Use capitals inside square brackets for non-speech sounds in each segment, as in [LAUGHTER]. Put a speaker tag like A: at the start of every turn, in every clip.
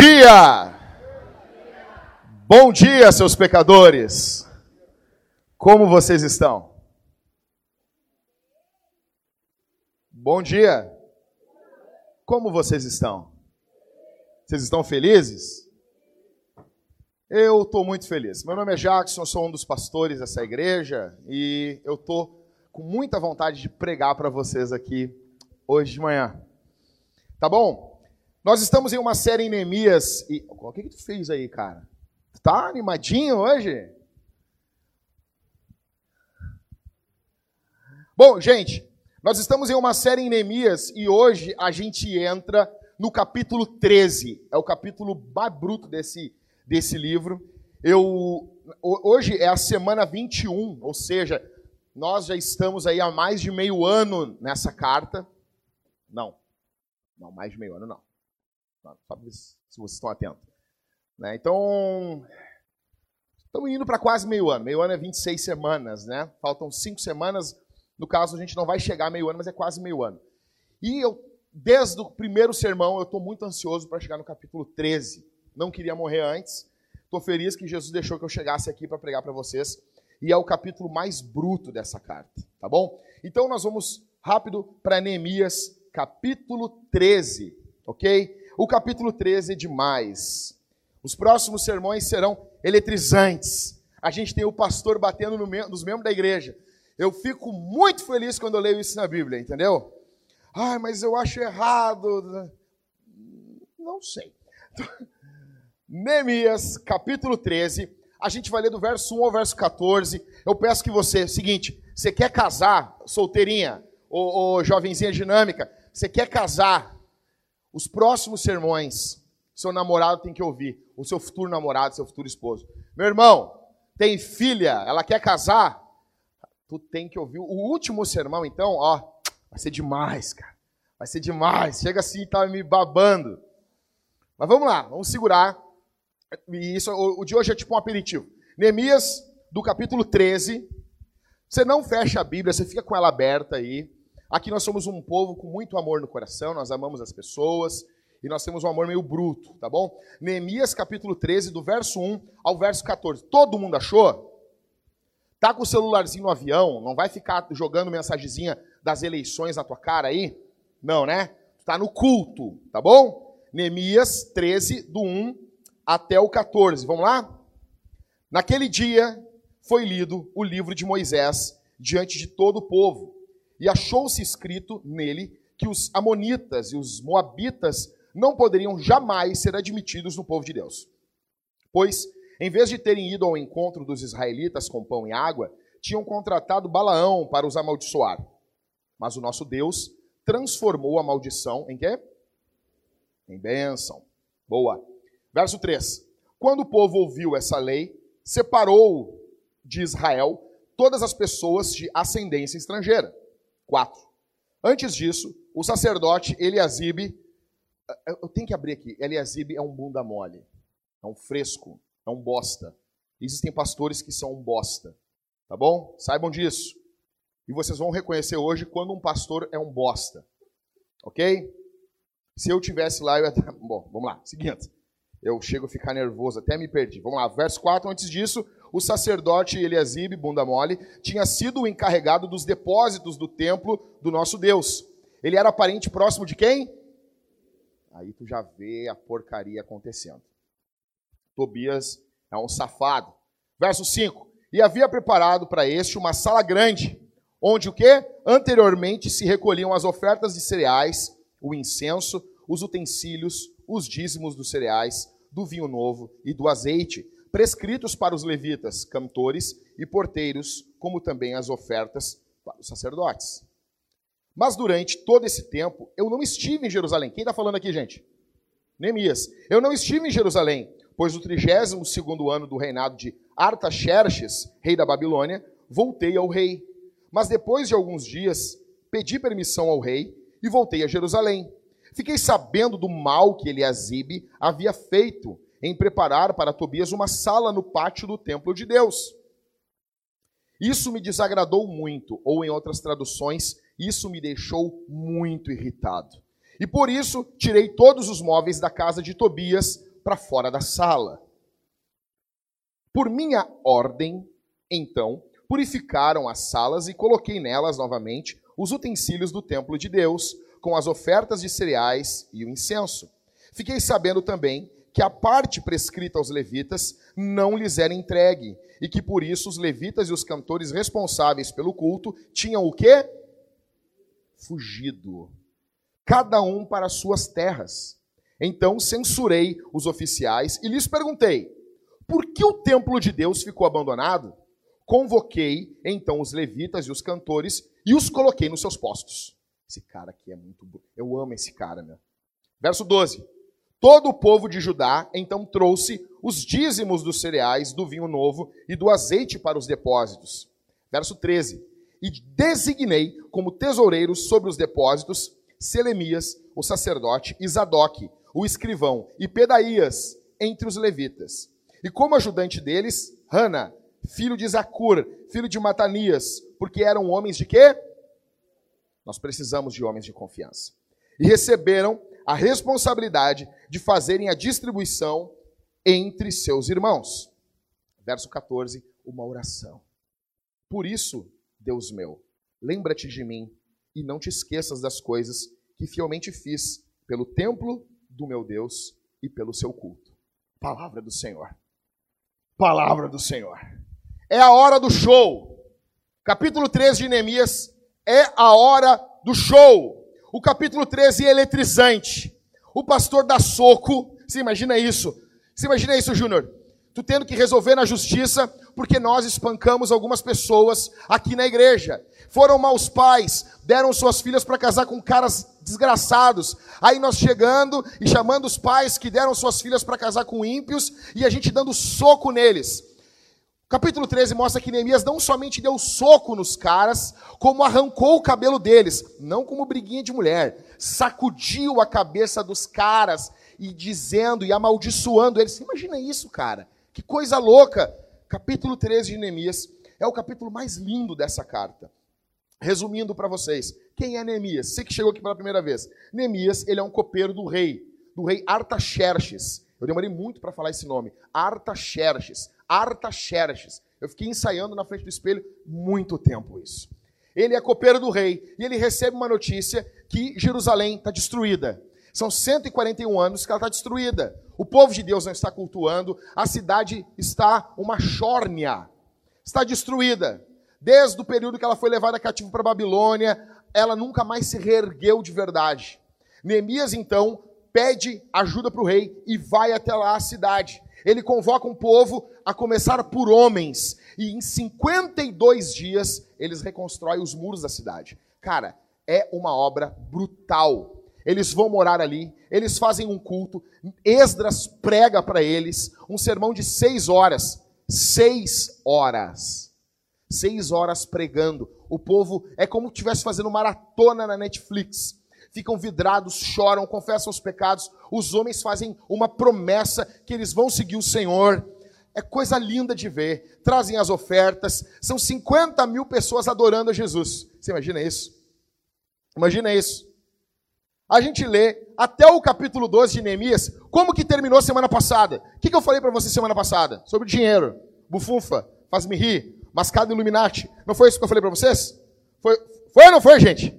A: dia! Bom dia, seus pecadores! Como vocês estão? Bom dia! Como vocês estão? Vocês estão felizes? Eu estou muito feliz. Meu nome é Jackson, sou um dos pastores dessa igreja e eu estou com muita vontade de pregar para vocês aqui hoje de manhã. Tá bom? Nós estamos em uma série em Neemias e. O que, que tu fez aí, cara? Tá animadinho hoje? Bom, gente, nós estamos em uma série em Neemias e hoje a gente entra no capítulo 13. É o capítulo mais bruto desse, desse livro. Eu, hoje é a semana 21, ou seja, nós já estamos aí há mais de meio ano nessa carta. Não, não, mais de meio ano não. Só se vocês estão atentos. Né? Então, estamos indo para quase meio ano. Meio ano é 26 semanas, né? Faltam cinco semanas. No caso, a gente não vai chegar a meio ano, mas é quase meio ano. E eu, desde o primeiro sermão, eu estou muito ansioso para chegar no capítulo 13. Não queria morrer antes. Estou feliz que Jesus deixou que eu chegasse aqui para pregar para vocês. E é o capítulo mais bruto dessa carta, tá bom? Então nós vamos rápido para Neemias, capítulo 13, ok? O capítulo 13 é demais. Os próximos sermões serão eletrizantes. A gente tem o pastor batendo no nos membros da igreja. Eu fico muito feliz quando eu leio isso na Bíblia, entendeu? Ai, mas eu acho errado. Não sei. [LAUGHS] Neemias, capítulo 13. A gente vai ler do verso 1 ao verso 14. Eu peço que você, seguinte, você quer casar, solteirinha, ou, ou jovenzinha dinâmica, você quer casar, os próximos sermões, seu namorado tem que ouvir, o seu futuro namorado, seu futuro esposo. Meu irmão, tem filha, ela quer casar, tu tem que ouvir. O último sermão, então, ó, vai ser demais, cara. Vai ser demais. Chega assim tá me babando. Mas vamos lá, vamos segurar. E isso, o de hoje é tipo um aperitivo. Neemias, do capítulo 13. Você não fecha a Bíblia, você fica com ela aberta aí. Aqui nós somos um povo com muito amor no coração, nós amamos as pessoas e nós temos um amor meio bruto, tá bom? Neemias capítulo 13, do verso 1 ao verso 14. Todo mundo achou? Tá com o celularzinho no avião, não vai ficar jogando mensagenzinha das eleições na tua cara aí? Não, né? Tá no culto, tá bom? Neemias 13, do 1 até o 14. Vamos lá? Naquele dia foi lido o livro de Moisés diante de todo o povo e achou-se escrito nele que os amonitas e os moabitas não poderiam jamais ser admitidos no povo de Deus. Pois, em vez de terem ido ao encontro dos israelitas com pão e água, tinham contratado Balaão para os amaldiçoar. Mas o nosso Deus transformou a maldição em quê? Em bênção. Boa. Verso 3. Quando o povo ouviu essa lei, separou de Israel todas as pessoas de ascendência estrangeira 4. Antes disso, o sacerdote Eliasibe, eu tenho que abrir aqui, Eliasibe é um bunda mole, é um fresco, é um bosta. Existem pastores que são um bosta, tá bom? Saibam disso. E vocês vão reconhecer hoje quando um pastor é um bosta, ok? Se eu tivesse lá, eu ia... [LAUGHS] Bom, vamos lá, seguinte. Eu chego a ficar nervoso, até me perdi. Vamos lá, verso 4. Antes disso, o sacerdote Eliasibe, bunda mole, tinha sido o encarregado dos depósitos do templo do nosso Deus. Ele era parente próximo de quem? Aí tu já vê a porcaria acontecendo. Tobias é um safado. Verso 5. E havia preparado para este uma sala grande, onde o que? Anteriormente se recolhiam as ofertas de cereais, o incenso, os utensílios, os dízimos dos cereais, do vinho novo e do azeite, prescritos para os levitas, cantores e porteiros, como também as ofertas para os sacerdotes. Mas durante todo esse tempo, eu não estive em Jerusalém. Quem está falando aqui, gente? Neemias. Eu não estive em Jerusalém, pois no 32 ano do reinado de Artaxerxes, rei da Babilônia, voltei ao rei. Mas depois de alguns dias, pedi permissão ao rei e voltei a Jerusalém. Fiquei sabendo do mal que Eliasibe havia feito em preparar para Tobias uma sala no pátio do templo de Deus. Isso me desagradou muito, ou em outras traduções, isso me deixou muito irritado. E por isso tirei todos os móveis da casa de Tobias para fora da sala. Por minha ordem, então, purificaram as salas e coloquei nelas novamente os utensílios do templo de Deus, com as ofertas de cereais e o incenso. Fiquei sabendo também que a parte prescrita aos levitas não lhes era entregue, e que por isso os levitas e os cantores responsáveis pelo culto tinham o quê? Fugido. Cada um para suas terras. Então censurei os oficiais e lhes perguntei: por que o templo de Deus ficou abandonado? Convoquei então os levitas e os cantores e os coloquei nos seus postos. Esse cara aqui é muito. Eu amo esse cara, meu. Verso 12. Todo o povo de Judá então trouxe os dízimos dos cereais, do vinho novo e do azeite para os depósitos. Verso 13. E designei como tesoureiros sobre os depósitos Selemias, o sacerdote, e Zadok, o escrivão, e Pedaías, entre os levitas. E como ajudante deles, Hana, filho de Zacur, filho de Matanias, porque eram homens de quê? Nós precisamos de homens de confiança. E receberam a responsabilidade de fazerem a distribuição entre seus irmãos. Verso 14, uma oração. Por isso, Deus meu, lembra-te de mim e não te esqueças das coisas que fielmente fiz pelo templo do meu Deus e pelo seu culto. Palavra do Senhor. Palavra do Senhor. É a hora do show. Capítulo 13 de Neemias é a hora do show. O capítulo 13 é eletrizante. O pastor dá soco. Você imagina isso? Você imagina isso, Júnior? Tu tendo que resolver na justiça porque nós espancamos algumas pessoas aqui na igreja. Foram maus pais, deram suas filhas para casar com caras desgraçados. Aí nós chegando e chamando os pais que deram suas filhas para casar com ímpios e a gente dando soco neles. Capítulo 13 mostra que Neemias não somente deu soco nos caras, como arrancou o cabelo deles, não como briguinha de mulher, sacudiu a cabeça dos caras e dizendo e amaldiçoando eles. Imagina isso, cara. Que coisa louca. Capítulo 13 de Neemias é o capítulo mais lindo dessa carta. Resumindo para vocês, quem é Neemias? Você que chegou aqui pela primeira vez. Neemias, ele é um copeiro do rei, do rei Artaxerxes. Eu demorei muito para falar esse nome. Artaxerxes. Artaxerxes. Eu fiquei ensaiando na frente do espelho muito tempo isso. Ele é copeiro do rei e ele recebe uma notícia que Jerusalém está destruída. São 141 anos que ela está destruída. O povo de Deus não está cultuando, a cidade está uma chórnia, está destruída. Desde o período que ela foi levada cativo para a Babilônia, ela nunca mais se reergueu de verdade. Neemias, então, pede ajuda para o rei e vai até lá a cidade. Ele convoca um povo a começar por homens. E em 52 dias, eles reconstroem os muros da cidade. Cara, é uma obra brutal. Eles vão morar ali, eles fazem um culto. Esdras prega para eles um sermão de seis horas. Seis horas. Seis horas pregando. O povo é como se estivesse fazendo maratona na Netflix ficam vidrados, choram, confessam os pecados. Os homens fazem uma promessa que eles vão seguir o Senhor. É coisa linda de ver. Trazem as ofertas. São 50 mil pessoas adorando a Jesus. Você imagina isso? Imagina isso. A gente lê até o capítulo 12 de Neemias. Como que terminou semana passada? O que, que eu falei para você semana passada? Sobre dinheiro. Bufunfa, faz-me rir, mascado Illuminati. Não foi isso que eu falei para vocês? Foi, foi ou não foi, gente?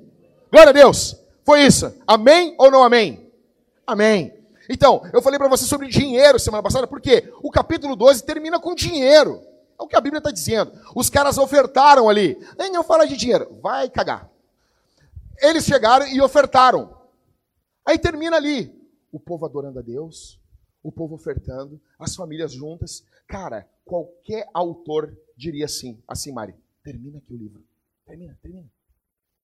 A: Glória a Deus. Foi isso. Amém ou não amém? Amém. Então, eu falei para você sobre dinheiro semana passada, porque o capítulo 12 termina com dinheiro. É o que a Bíblia está dizendo. Os caras ofertaram ali. Nem não fala de dinheiro. Vai cagar. Eles chegaram e ofertaram. Aí termina ali. O povo adorando a Deus, o povo ofertando, as famílias juntas. Cara, qualquer autor diria assim, assim, Mari, termina aqui o livro. Termina, termina.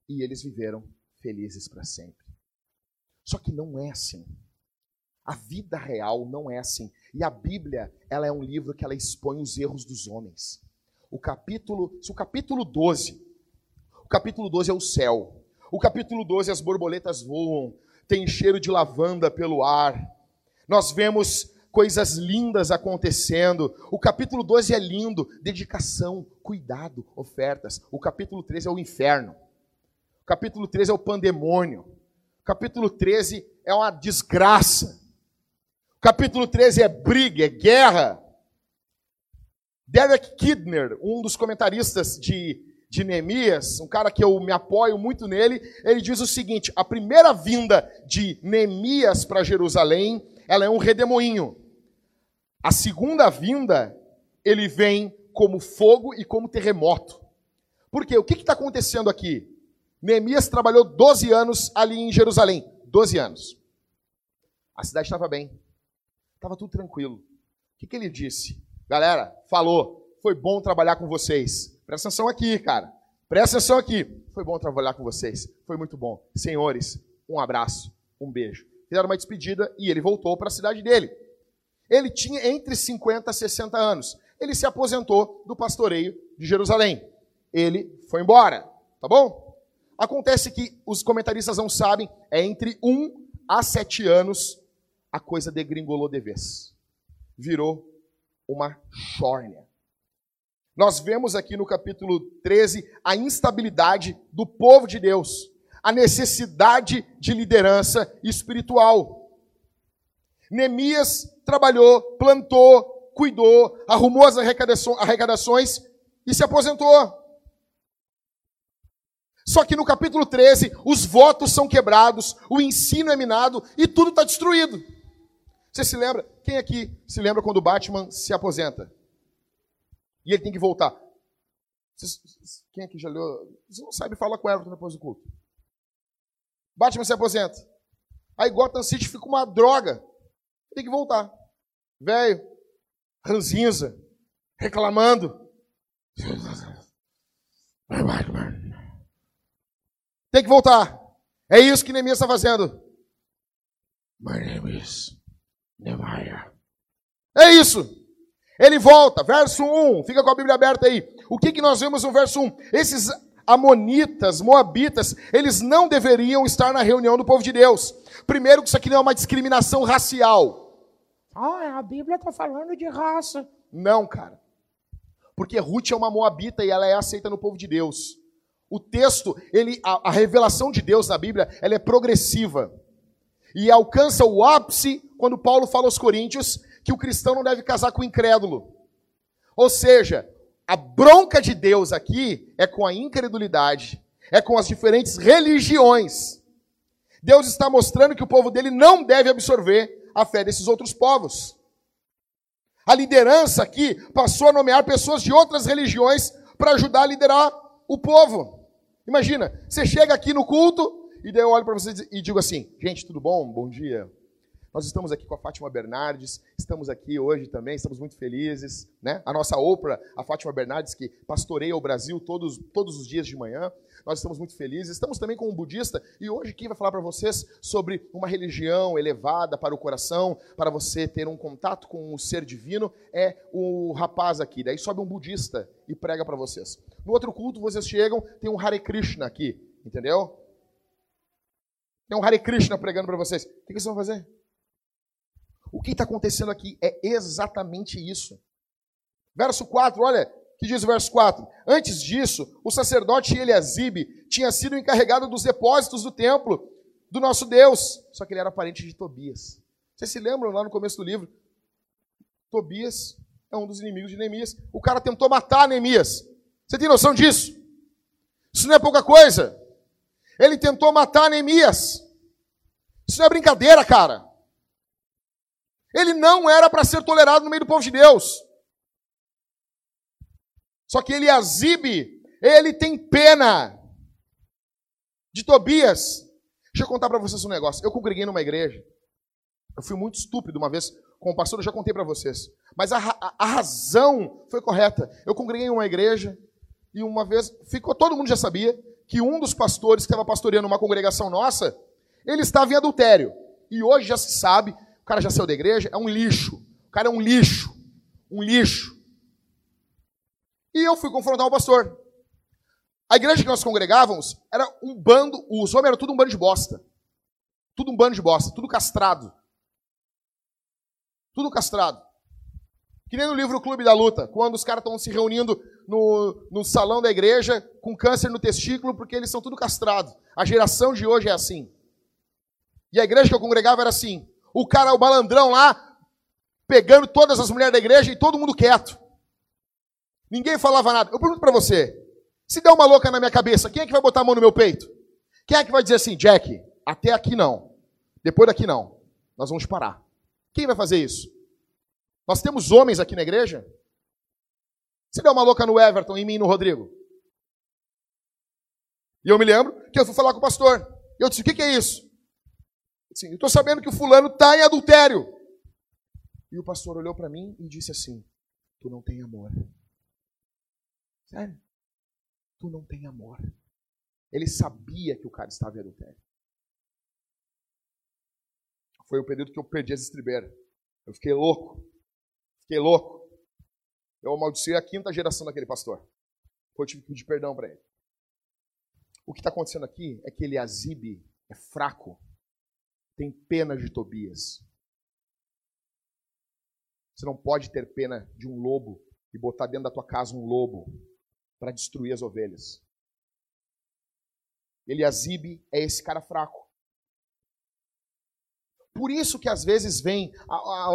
A: E eles viveram felizes para sempre. Só que não é assim. A vida real não é assim. E a Bíblia, ela é um livro que ela expõe os erros dos homens. O capítulo, se o capítulo 12, o capítulo 12 é o céu. O capítulo 12 as borboletas voam, tem cheiro de lavanda pelo ar. Nós vemos coisas lindas acontecendo. O capítulo 12 é lindo, dedicação, cuidado, ofertas. O capítulo 13 é o inferno capítulo 13 é o pandemônio. capítulo 13 é uma desgraça. Capítulo 13 é briga, é guerra. Derek Kidner, um dos comentaristas de, de Neemias, um cara que eu me apoio muito nele, ele diz o seguinte: a primeira vinda de Neemias para Jerusalém, ela é um redemoinho. A segunda vinda, ele vem como fogo e como terremoto. Por quê? O que está acontecendo aqui? Neemias trabalhou 12 anos ali em Jerusalém. 12 anos. A cidade estava bem. Estava tudo tranquilo. O que, que ele disse? Galera, falou, foi bom trabalhar com vocês. Presta atenção aqui, cara. Presta atenção aqui. Foi bom trabalhar com vocês. Foi muito bom. Senhores, um abraço, um beijo. Fizeram uma despedida e ele voltou para a cidade dele. Ele tinha entre 50 e 60 anos. Ele se aposentou do pastoreio de Jerusalém. Ele foi embora. Tá bom? Acontece que os comentaristas não sabem, é entre 1 a 7 anos a coisa degringolou de vez. Virou uma chórnia. Nós vemos aqui no capítulo 13 a instabilidade do povo de Deus, a necessidade de liderança espiritual. Neemias trabalhou, plantou, cuidou, arrumou as arrecadações e se aposentou. Só que no capítulo 13, os votos são quebrados, o ensino é minado e tudo está destruído. Você se lembra? Quem aqui se lembra quando o Batman se aposenta? E ele tem que voltar. quem aqui já leu? Você não sabe falar com Everton depois do culto. Batman se aposenta. Aí Gotham City fica uma droga. Tem que voltar. Velho, ranzinza, reclamando. [LAUGHS] Tem que voltar. É isso que Neemias está fazendo. My name is Nehemiah. É isso. Ele volta, verso 1, fica com a Bíblia aberta aí. O que, que nós vemos no verso 1? Esses amonitas, moabitas, eles não deveriam estar na reunião do povo de Deus. Primeiro, que isso aqui não é uma discriminação racial.
B: Ah, a Bíblia está falando de raça.
A: Não, cara. Porque Ruth é uma moabita e ela é aceita no povo de Deus. O texto, ele, a, a revelação de Deus na Bíblia, ela é progressiva e alcança o ápice quando Paulo fala aos Coríntios que o cristão não deve casar com o incrédulo. Ou seja, a bronca de Deus aqui é com a incredulidade, é com as diferentes religiões. Deus está mostrando que o povo dele não deve absorver a fé desses outros povos. A liderança aqui passou a nomear pessoas de outras religiões para ajudar a liderar o povo. Imagina, você chega aqui no culto, e daí eu olho para vocês e digo assim: gente, tudo bom? Bom dia. Nós estamos aqui com a Fátima Bernardes, estamos aqui hoje também, estamos muito felizes, né? A nossa Oprah, a Fátima Bernardes, que pastoreia o Brasil todos, todos os dias de manhã, nós estamos muito felizes. Estamos também com um budista, e hoje quem vai falar para vocês sobre uma religião elevada para o coração, para você ter um contato com o ser divino, é o rapaz aqui. Daí sobe um budista e prega para vocês. No outro culto, vocês chegam, tem um Hare Krishna aqui, entendeu? Tem um Hare Krishna pregando para vocês. O que vocês vão fazer? O que está acontecendo aqui é exatamente isso. Verso 4, olha, que diz o verso 4. Antes disso, o sacerdote Eliasibe tinha sido encarregado dos depósitos do templo do nosso Deus. Só que ele era parente de Tobias. Vocês se lembram lá no começo do livro? Tobias é um dos inimigos de Neemias. O cara tentou matar Neemias. Você tem noção disso? Isso não é pouca coisa. Ele tentou matar Neemias. Isso não é brincadeira, cara. Ele não era para ser tolerado no meio do povo de Deus. Só que Eliasibe, ele tem pena de Tobias. Deixa eu contar para vocês um negócio. Eu congreguei numa igreja. Eu fui muito estúpido uma vez com o pastor, eu já contei para vocês. Mas a, a, a, razão foi correta. Eu congreguei em uma igreja e uma vez, ficou, todo mundo já sabia, que um dos pastores que estava pastoreando uma congregação nossa, ele estava em adultério. E hoje já se sabe, o cara já saiu da igreja, é um lixo. O cara é um lixo. Um lixo. E eu fui confrontar o pastor. A igreja que nós congregávamos era um bando, os homens eram tudo um bando de bosta. Tudo um bando de bosta, tudo castrado. Tudo castrado. Que nem no livro Clube da Luta, quando os caras estão se reunindo no, no salão da igreja com câncer no testículo porque eles são tudo castrados. A geração de hoje é assim. E a igreja que eu congregava era assim. O cara, o malandrão lá, pegando todas as mulheres da igreja e todo mundo quieto. Ninguém falava nada. Eu pergunto para você: se der uma louca na minha cabeça, quem é que vai botar a mão no meu peito? Quem é que vai dizer assim, Jack, até aqui não, depois daqui não, nós vamos parar? Quem vai fazer isso? Nós temos homens aqui na igreja? Se der uma louca no Everton, em mim e no Rodrigo. E eu me lembro que eu fui falar com o pastor. Eu disse: o que, que é isso? Assim, eu estou sabendo que o fulano está em adultério. E o pastor olhou para mim e disse assim: Tu não tem amor. Sério? Tu não tem amor. Ele sabia que o cara estava em adultério. Foi o período que eu perdi as estribeiras. Eu fiquei louco. Fiquei louco. Eu amaldiçoei a quinta geração daquele pastor. Eu tive que pedir perdão para ele. O que está acontecendo aqui é que Eliasibe é fraco. Tem pena de Tobias. Você não pode ter pena de um lobo e botar dentro da tua casa um lobo para destruir as ovelhas. Eliasibe é esse cara fraco. Por isso que às vezes vem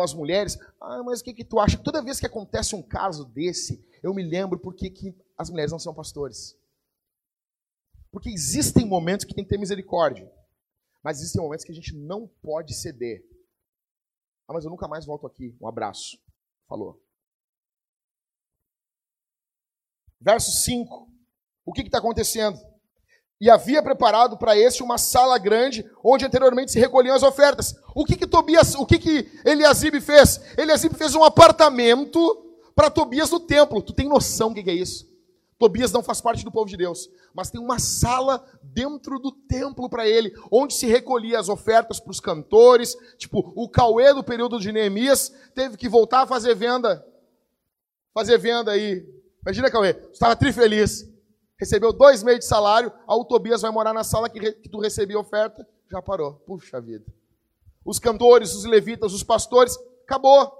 A: as mulheres, ah, mas o que, que tu acha? Toda vez que acontece um caso desse, eu me lembro porque que as mulheres não são pastores. Porque existem momentos que tem que ter misericórdia. Mas existem momentos que a gente não pode ceder. Ah, mas eu nunca mais volto aqui. Um abraço. Falou. Verso 5. O que está acontecendo? E havia preparado para este uma sala grande, onde anteriormente se recolhiam as ofertas. O que que Tobias, o que que Eliasibe fez? Eliasibe fez um apartamento para Tobias no templo. Tu tem noção do que, que é isso? Tobias não faz parte do povo de Deus, mas tem uma sala dentro do templo para ele, onde se recolhia as ofertas para os cantores. Tipo, o Cauê do período de Neemias teve que voltar a fazer venda. Fazer venda aí. Imagina, Cauê, estava trifeliz recebeu dois meses de salário, a o Tobias vai morar na sala que, que tu recebia oferta, já parou. Puxa vida. Os cantores, os levitas, os pastores, acabou.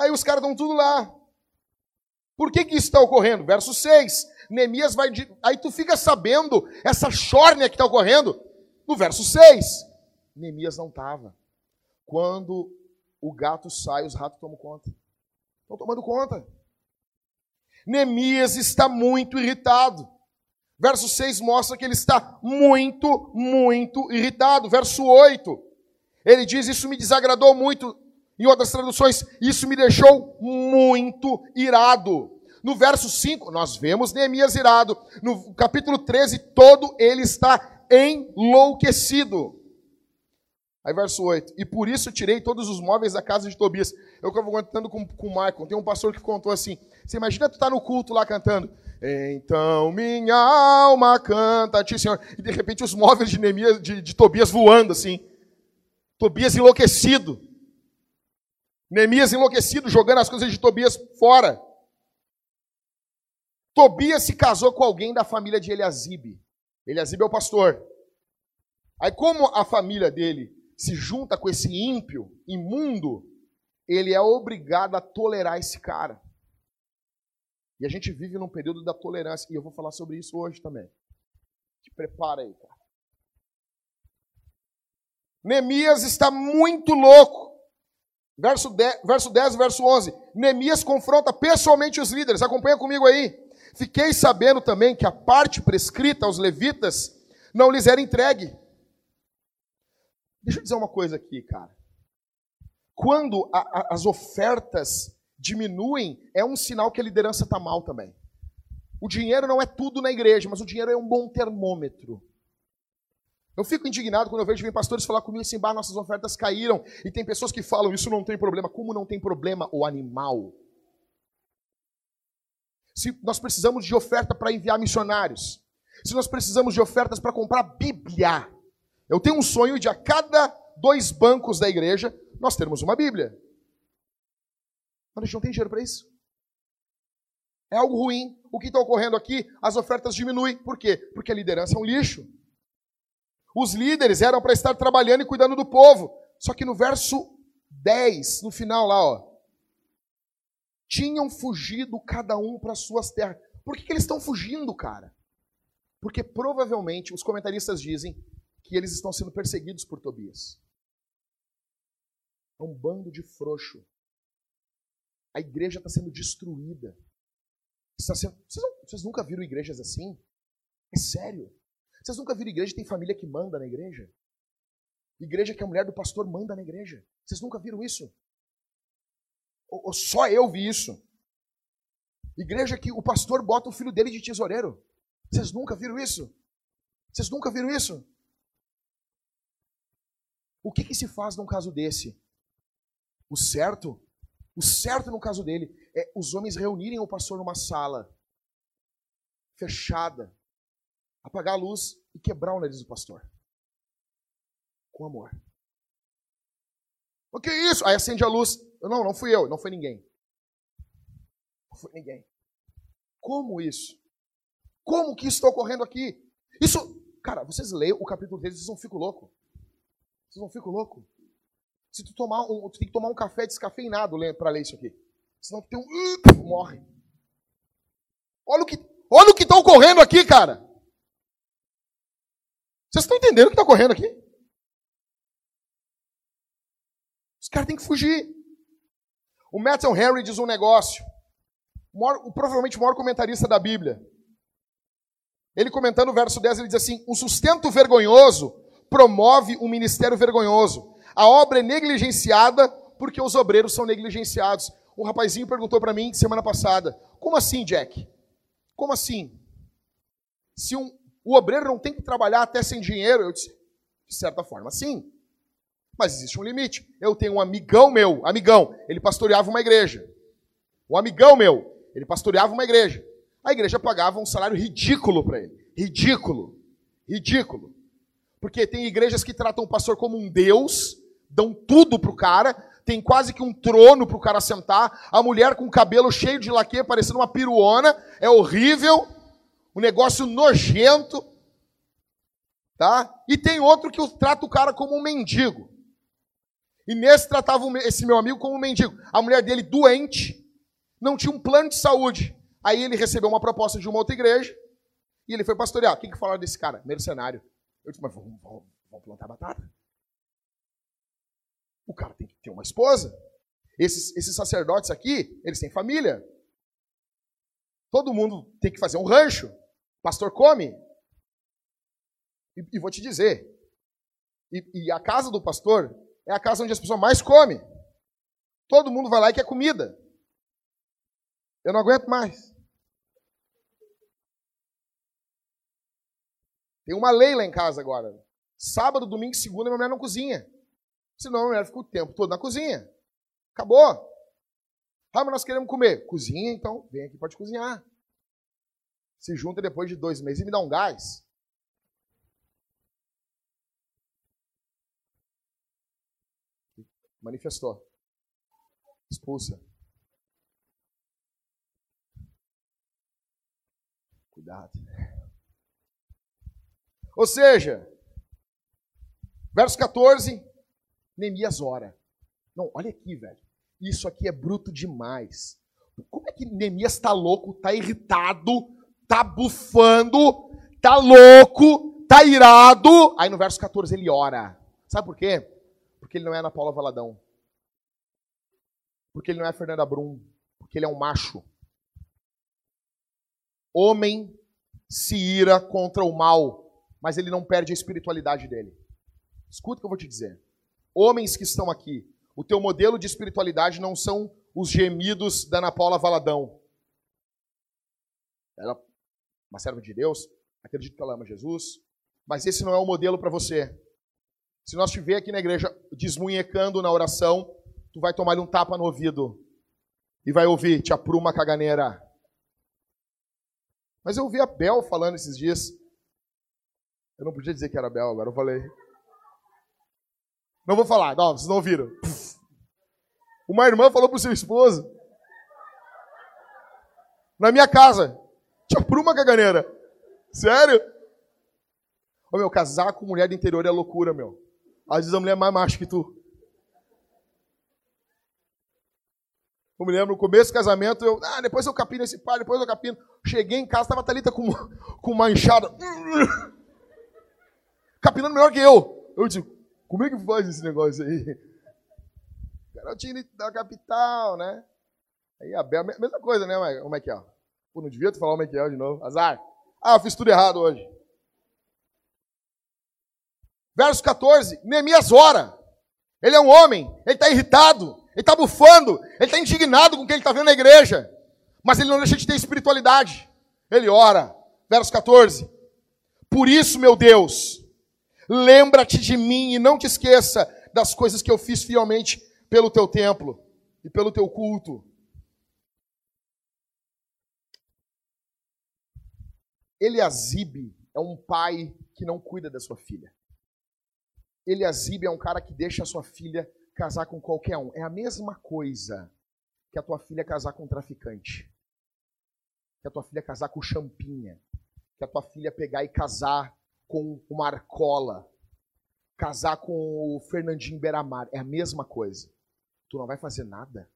A: Aí os caras estão tudo lá. Por que, que isso está ocorrendo? Verso 6. Neemias vai. Aí tu fica sabendo essa chórnia que está ocorrendo no verso 6. Neemias não estava. Quando o gato sai, os ratos tomam conta. Estão tomando conta. Neemias está muito irritado. Verso 6 mostra que ele está muito, muito irritado. Verso 8, ele diz: Isso me desagradou muito. Em outras traduções, isso me deixou muito irado. No verso 5, nós vemos Neemias irado. No capítulo 13, todo ele está enlouquecido. Aí verso 8, e por isso tirei todos os móveis da casa de Tobias. Eu estava contando com, com o Michael, tem um pastor que contou assim, você imagina tu tá no culto lá cantando, então minha alma canta a ti, Senhor, e de repente os móveis de, Neemias, de, de Tobias voando assim, Tobias enlouquecido, Neemias enlouquecido, jogando as coisas de Tobias fora. Tobias se casou com alguém da família de Eliasibe. Eliasibe é o pastor. Aí como a família dele se junta com esse ímpio, imundo, ele é obrigado a tolerar esse cara. E a gente vive num período da tolerância, e eu vou falar sobre isso hoje também. Te prepara aí, cara. Neemias está muito louco. Verso 10, verso 10, verso 11. Neemias confronta pessoalmente os líderes. Acompanha comigo aí. Fiquei sabendo também que a parte prescrita aos levitas não lhes era entregue. Deixa eu dizer uma coisa aqui, cara. Quando a, a, as ofertas diminuem, é um sinal que a liderança está mal também. O dinheiro não é tudo na igreja, mas o dinheiro é um bom termômetro. Eu fico indignado quando eu vejo vem pastores falar comigo assim, bah, nossas ofertas caíram. E tem pessoas que falam, isso não tem problema. Como não tem problema o animal? Se nós precisamos de oferta para enviar missionários, se nós precisamos de ofertas para comprar Bíblia, eu tenho um sonho de a cada dois bancos da igreja nós termos uma Bíblia. Mas a gente não tem dinheiro para isso. É algo ruim. O que está ocorrendo aqui? As ofertas diminuem. Por quê? Porque a liderança é um lixo. Os líderes eram para estar trabalhando e cuidando do povo. Só que no verso 10, no final lá, ó, tinham fugido cada um para suas terras. Por que, que eles estão fugindo, cara? Porque provavelmente os comentaristas dizem que eles estão sendo perseguidos por Tobias. É um bando de frouxo. A igreja está sendo destruída. Está sendo... Vocês, não... Vocês nunca viram igrejas assim? É sério. Vocês nunca viram igreja tem família que manda na igreja? Igreja que a mulher do pastor manda na igreja. Vocês nunca viram isso? Ou, ou só eu vi isso? Igreja que o pastor bota o filho dele de tesoureiro. Vocês nunca viram isso? Vocês nunca viram isso? O que, que se faz num caso desse? O certo, o certo no caso dele, é os homens reunirem o pastor numa sala fechada, apagar a luz e quebrar o nariz do pastor. Com amor. O que é isso? Aí acende a luz. Não, não fui eu, não foi ninguém. Não foi ninguém. Como isso? Como que isso está ocorrendo aqui? Isso, cara, vocês leem o capítulo 3, vocês não ficam loucos. Vocês não ficam loucos. Se tu tomar um, tu tem que tomar um café descafeinado para ler isso aqui. Senão tu tem um morre. Olha o que, olha o que está ocorrendo aqui, cara. Vocês estão entendendo o que está ocorrendo aqui? Os caras têm que fugir. O Matthew Henry diz um negócio. O provavelmente o maior comentarista da Bíblia. Ele comentando o verso 10, ele diz assim: O sustento vergonhoso promove um ministério vergonhoso. A obra é negligenciada porque os obreiros são negligenciados. Um rapazinho perguntou para mim semana passada: Como assim, Jack? Como assim? Se um, o obreiro não tem que trabalhar até sem dinheiro, eu disse: De certa forma, sim. Mas existe um limite. Eu tenho um amigão meu, amigão, ele pastoreava uma igreja. Um amigão meu, ele pastoreava uma igreja. A igreja pagava um salário ridículo para ele. Ridículo. Ridículo. Porque tem igrejas que tratam o pastor como um deus, dão tudo pro cara, tem quase que um trono pro cara sentar, a mulher com o cabelo cheio de laque, parecendo uma piruona, é horrível, um negócio nojento, tá? E tem outro que trata o cara como um mendigo. E nesse tratava esse meu amigo como um mendigo. A mulher dele doente, não tinha um plano de saúde. Aí ele recebeu uma proposta de uma outra igreja e ele foi pastorear. O que, que falaram desse cara? Mercenário. Eu disse, mas vamos, vamos, vamos plantar batata? O cara tem que ter uma esposa. Esses, esses sacerdotes aqui, eles têm família. Todo mundo tem que fazer um rancho. Pastor come. E, e vou te dizer, e, e, a casa do pastor é a casa onde as pessoas mais comem. Todo mundo vai lá e quer comida. Eu não aguento mais. Tem uma lei lá em casa agora. Sábado, domingo e segunda, minha mulher não cozinha. Senão a mulher fica o tempo todo na cozinha. Acabou. Ah, mas nós queremos comer. Cozinha, então vem aqui, pode cozinhar. Se junta depois de dois meses e me dá um gás. Manifestou. Expulsa. Cuidado. Ou seja, verso 14, Neemias ora. Não, olha aqui, velho. Isso aqui é bruto demais. Como é que Neemias está louco, está irritado, está bufando, está louco, está irado? Aí no verso 14 ele ora. Sabe por quê? Porque ele não é Ana Paula Valadão. Porque ele não é Fernanda Brum. Porque ele é um macho. Homem se ira contra o mal, mas ele não perde a espiritualidade dele. Escuta o que eu vou te dizer. Homens que estão aqui, o teu modelo de espiritualidade não são os gemidos da Ana Paula Valadão. Ela uma serva de Deus, acredito que ela ama Jesus, mas esse não é o modelo para você. Se nós te ver aqui na igreja desmunhecando na oração, tu vai tomar um tapa no ouvido e vai ouvir, te apruma caganeira. Mas eu ouvi a Bel falando esses dias. Eu não podia dizer que era Bel, agora eu falei. Não vou falar, não, vocês não ouviram. Uma irmã falou pro seu esposo. Na minha casa. Tinha uma caganeira. Sério? Ô meu, casar com mulher do interior é loucura, meu. Às vezes a mulher é mais macho que tu. Eu me lembro, no começo do casamento, eu, ah, depois eu capino esse pai, depois eu capino. Cheguei em casa, estava a Thalita com, com uma enxada. Capinando melhor que eu. Eu disse, como é que faz esse negócio aí? garotinho da capital, né? Aí Abel, mesma coisa, né, o Michael? Pô, não devia tu falar o Michael de novo. Azar. Ah, eu fiz tudo errado hoje. Verso 14, Neemias ora. Ele é um homem, ele está irritado, ele está bufando, ele está indignado com o que ele está vendo na igreja. Mas ele não deixa de ter espiritualidade. Ele ora. Verso 14. Por isso, meu Deus, lembra-te de mim e não te esqueça das coisas que eu fiz fielmente pelo teu templo e pelo teu culto. Eliasibe é um pai que não cuida da sua filha. Eliasibe é um cara que deixa a sua filha casar com qualquer um. É a mesma coisa que a tua filha casar com um traficante. Que a tua filha casar com champinha. Que a tua filha pegar e casar com o Marcola. Casar com o Fernandinho Beramar. É a mesma coisa. Tu não vai fazer nada.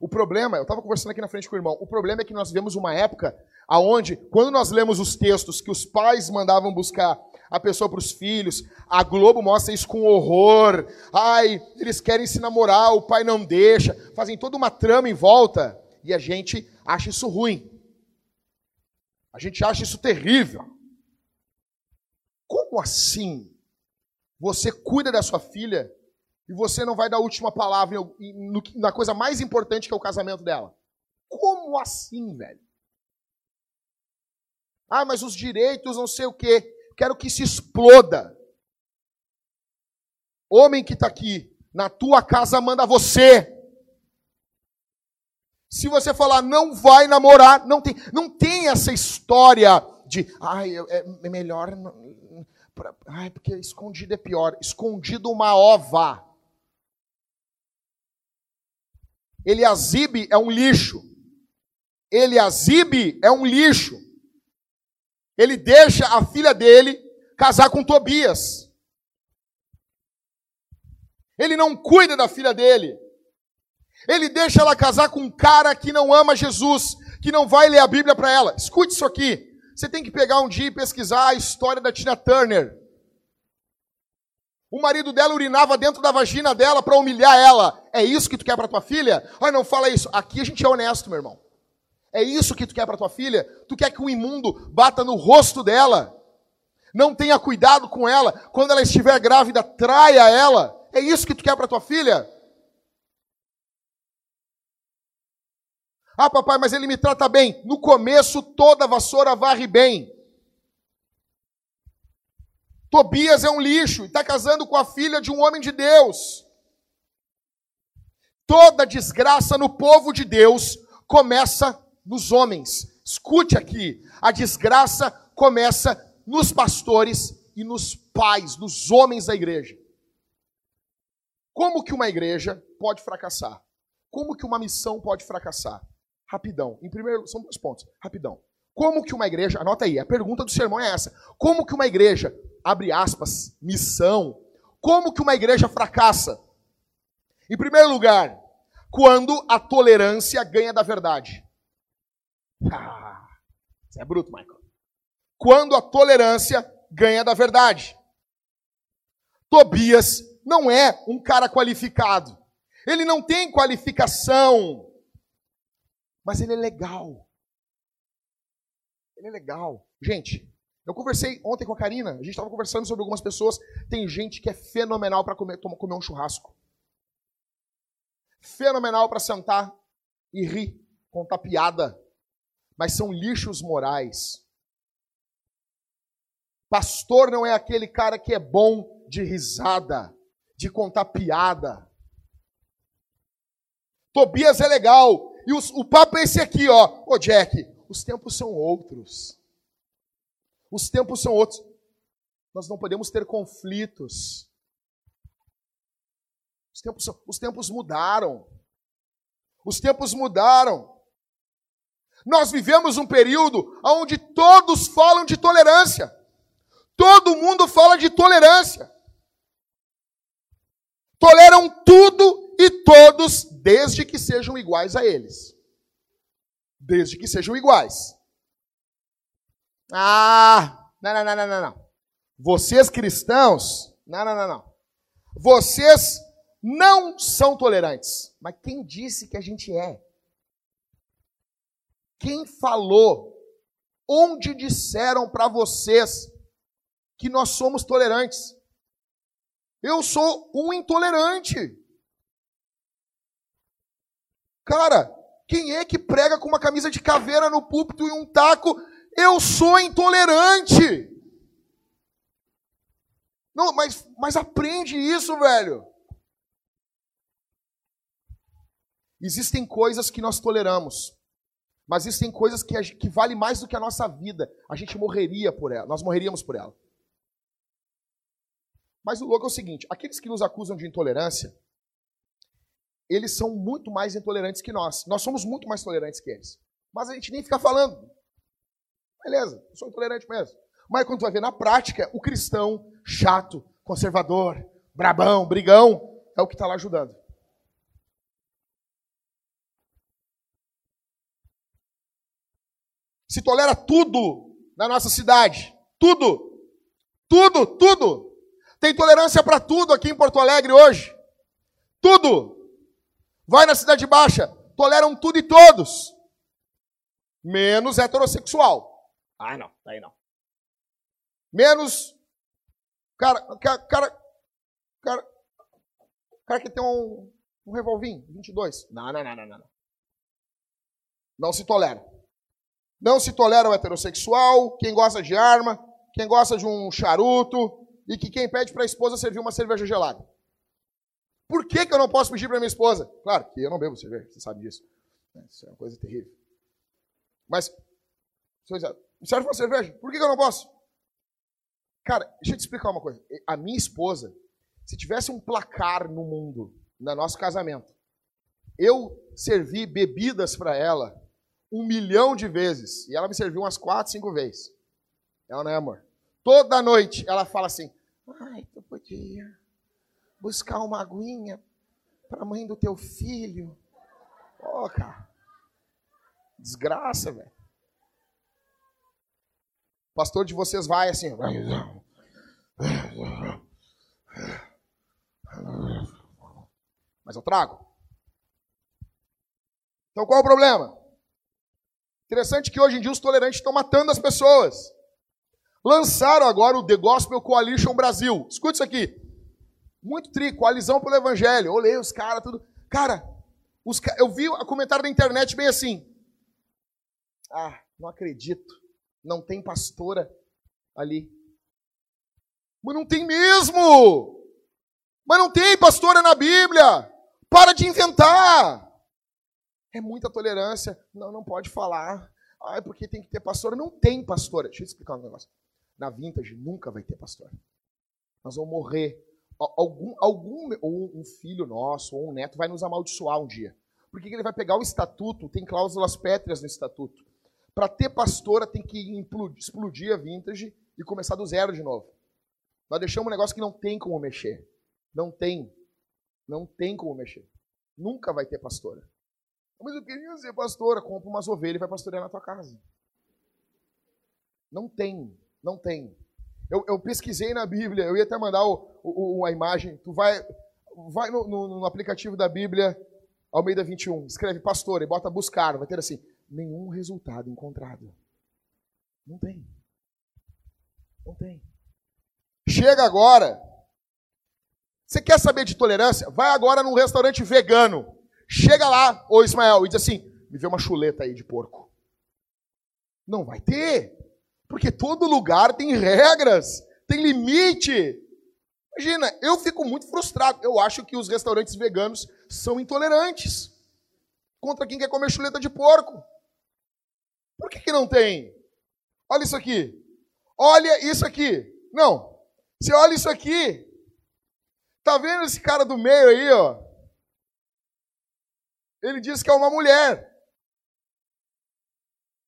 A: O problema, eu estava conversando aqui na frente com o irmão, o problema é que nós vivemos uma época aonde, quando nós lemos os textos que os pais mandavam buscar a pessoa para os filhos, a Globo mostra isso com horror. Ai, eles querem se namorar, o pai não deixa, fazem toda uma trama em volta e a gente acha isso ruim. A gente acha isso terrível. Como assim? Você cuida da sua filha e você não vai dar a última palavra na coisa mais importante que é o casamento dela. Como assim, velho? Ah, mas os direitos, não sei o quê. Quero que se exploda. Homem que está aqui, na tua casa manda você. Se você falar não vai namorar, não tem, não tem essa história de, ai, é, melhor, ai, porque escondido é pior. Escondido uma ova. Eliasibe é um lixo. Eliasibe é um lixo. Ele deixa a filha dele casar com Tobias. Ele não cuida da filha dele. Ele deixa ela casar com um cara que não ama Jesus, que não vai ler a Bíblia para ela. Escute isso aqui. Você tem que pegar um dia e pesquisar a história da Tina Turner. O marido dela urinava dentro da vagina dela para humilhar ela. É isso que tu quer para tua filha? Ai, não fala isso. Aqui a gente é honesto, meu irmão. É isso que tu quer para tua filha? Tu quer que o imundo bata no rosto dela? Não tenha cuidado com ela. Quando ela estiver grávida, traia ela. É isso que tu quer para tua filha? Ah, papai, mas ele me trata bem. No começo, toda vassoura varre bem. Tobias é um lixo e está casando com a filha de um homem de Deus. Toda desgraça no povo de Deus começa nos homens. Escute aqui: a desgraça começa nos pastores e nos pais, nos homens da igreja. Como que uma igreja pode fracassar? Como que uma missão pode fracassar? Rapidão. Em primeiro, são dois pontos. Rapidão. Como que uma igreja, anota aí, a pergunta do sermão é essa. Como que uma igreja, abre aspas, missão, como que uma igreja fracassa? Em primeiro lugar, quando a tolerância ganha da verdade. [LAUGHS] Ah, você é bruto, Michael. Quando a tolerância ganha da verdade. Tobias não é um cara qualificado. Ele não tem qualificação. Mas ele é legal. Ele é legal. Gente, eu conversei ontem com a Karina, a gente estava conversando sobre algumas pessoas. Tem gente que é fenomenal para comer, comer um churrasco. Fenomenal para sentar e rir, contar piada. Mas são lixos morais. Pastor não é aquele cara que é bom de risada, de contar piada. Tobias é legal. E os, o papo é esse aqui, ó. Ô Jack, os tempos são outros. Os tempos são outros. Nós não podemos ter conflitos. Os tempos, os tempos mudaram. Os tempos mudaram. Nós vivemos um período onde todos falam de tolerância. Todo mundo fala de tolerância. Toleram tudo e todos, desde que sejam iguais a eles desde que sejam iguais. Ah, não, não, não, não, não. Vocês cristãos, não, não, não, não. Vocês não são tolerantes. Mas quem disse que a gente é? Quem falou? Onde disseram para vocês que nós somos tolerantes? Eu sou um intolerante. Cara, quem é que prega com uma camisa de caveira no púlpito e um taco? Eu sou intolerante. Não, mas, mas aprende isso, velho. Existem coisas que nós toleramos, mas existem coisas que, que vale mais do que a nossa vida. A gente morreria por ela, nós morreríamos por ela. Mas o louco é o seguinte: aqueles que nos acusam de intolerância, eles são muito mais intolerantes que nós. Nós somos muito mais tolerantes que eles. Mas a gente nem fica falando. Beleza, eu sou intolerante mesmo. Mas quando tu vai ver na prática, o cristão chato, conservador, brabão, brigão, é o que está lá ajudando. Se tolera tudo na nossa cidade. Tudo. Tudo, tudo. Tem tolerância para tudo aqui em Porto Alegre hoje. Tudo. Vai na Cidade Baixa, toleram tudo e todos. Menos heterossexual. Ah, não, tá aí não. Menos. Cara, cara, cara, cara, cara que tem um, um revolvinho, 22. Não, não, não, não, não. Não se tolera. Não se tolera o heterossexual, quem gosta de arma, quem gosta de um charuto e que quem pede para a esposa servir uma cerveja gelada. Por que, que eu não posso pedir para minha esposa? Claro que eu não bebo cerveja, você sabe disso. Isso é uma coisa terrível. Mas, serve uma cerveja? Por que, que eu não posso? Cara, deixa eu te explicar uma coisa. A minha esposa, se tivesse um placar no mundo, no nosso casamento, eu servi bebidas para ela um milhão de vezes. E ela me serviu umas quatro, cinco vezes. Ela não é amor. Toda noite ela fala assim: Ai, tu podia buscar uma aguinha para a mãe do teu filho. Ó, oh, cara. Desgraça, velho. pastor de vocês vai assim. Mas eu trago. Então qual o problema? Interessante que hoje em dia os tolerantes estão matando as pessoas. Lançaram agora o The Gospel Coalition Brasil. Escute isso aqui. Muito tri, coalizão pelo evangelho. Olhei os caras, tudo. Cara, os, eu vi o comentário da internet bem assim. Ah, não acredito. Não tem pastora ali. Mas não tem mesmo! Mas não tem pastora na Bíblia! Para de inventar! É muita tolerância. Não, não pode falar. Ah, porque tem que ter pastora. Não tem pastora. Deixa eu explicar um negócio. Na Vintage nunca vai ter pastora. Nós vamos morrer. Algum, algum ou um filho nosso, ou um neto, vai nos amaldiçoar um dia. Porque ele vai pegar o estatuto, tem cláusulas pétreas no estatuto. Para ter pastora, tem que explodir a Vintage e começar do zero de novo. Nós deixamos um negócio que não tem como mexer. Não tem. Não tem como mexer. Nunca vai ter pastora. Mas eu queria ser pastora. Compra umas ovelhas e vai pastorear na tua casa. Não tem. Não tem. Eu, eu pesquisei na Bíblia. Eu ia até mandar o, o, a imagem. Tu vai, vai no, no, no aplicativo da Bíblia, Almeida 21. Escreve pastor e bota buscar. Vai ter assim: nenhum resultado encontrado. Não tem. Não tem. Chega agora. Você quer saber de tolerância? Vai agora num restaurante vegano. Chega lá, ô Ismael, e diz assim: me vê uma chuleta aí de porco. Não vai ter. Porque todo lugar tem regras, tem limite. Imagina, eu fico muito frustrado. Eu acho que os restaurantes veganos são intolerantes contra quem quer comer chuleta de porco. Por que, que não tem? Olha isso aqui. Olha isso aqui. Não. Você olha isso aqui. Tá vendo esse cara do meio aí, ó? Ele diz que é uma mulher.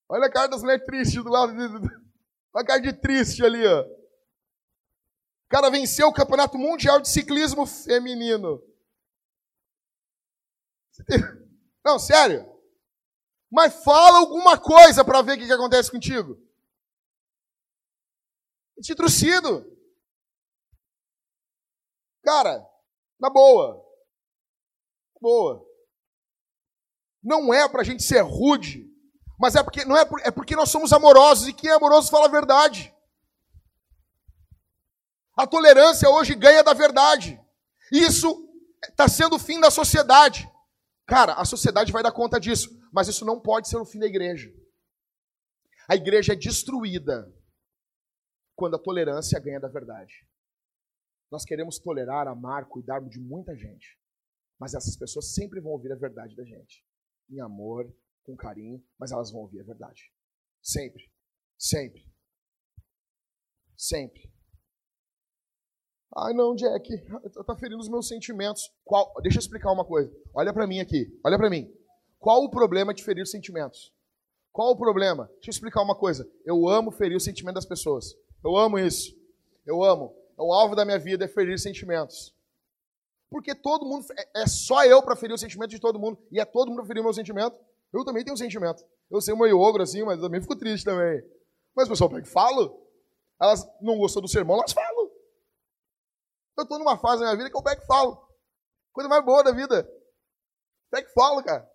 A: Olha a cara das mulheres tristes do lado. Olha a cara de triste ali, ó. O cara venceu o Campeonato Mundial de Ciclismo Feminino. Não, sério. Mas fala alguma coisa para ver o que, que acontece contigo. Te trucido. Cara, Na boa. Boa. Não é para a gente ser rude, mas é porque, não é, é porque nós somos amorosos e quem é amoroso fala a verdade. A tolerância hoje ganha da verdade. Isso está sendo o fim da sociedade. Cara, a sociedade vai dar conta disso, mas isso não pode ser o fim da igreja. A igreja é destruída quando a tolerância ganha da verdade. Nós queremos tolerar, amar, cuidar de muita gente. Mas essas pessoas sempre vão ouvir a verdade da gente. Em amor, com carinho, mas elas vão ouvir a verdade. Sempre. Sempre. Sempre. Ai não, Jack, tá ferindo os meus sentimentos. Qual? Deixa eu explicar uma coisa. Olha para mim aqui. Olha para mim. Qual o problema de ferir os sentimentos? Qual o problema? Deixa eu explicar uma coisa. Eu amo ferir o sentimento das pessoas. Eu amo isso. Eu amo. O alvo da minha vida é ferir sentimentos. Porque todo mundo. É, é só eu para ferir o sentimento de todo mundo. E é todo mundo ferir o meu sentimento. Eu também tenho um sentimento. Eu sei meio ogro assim, mas eu também fico triste também. Mas o pessoal pega e falo. Elas não gostou do sermão, elas falam. Eu estou numa fase da minha vida que eu pego e falo. Coisa mais boa da vida. Pega e falo, cara.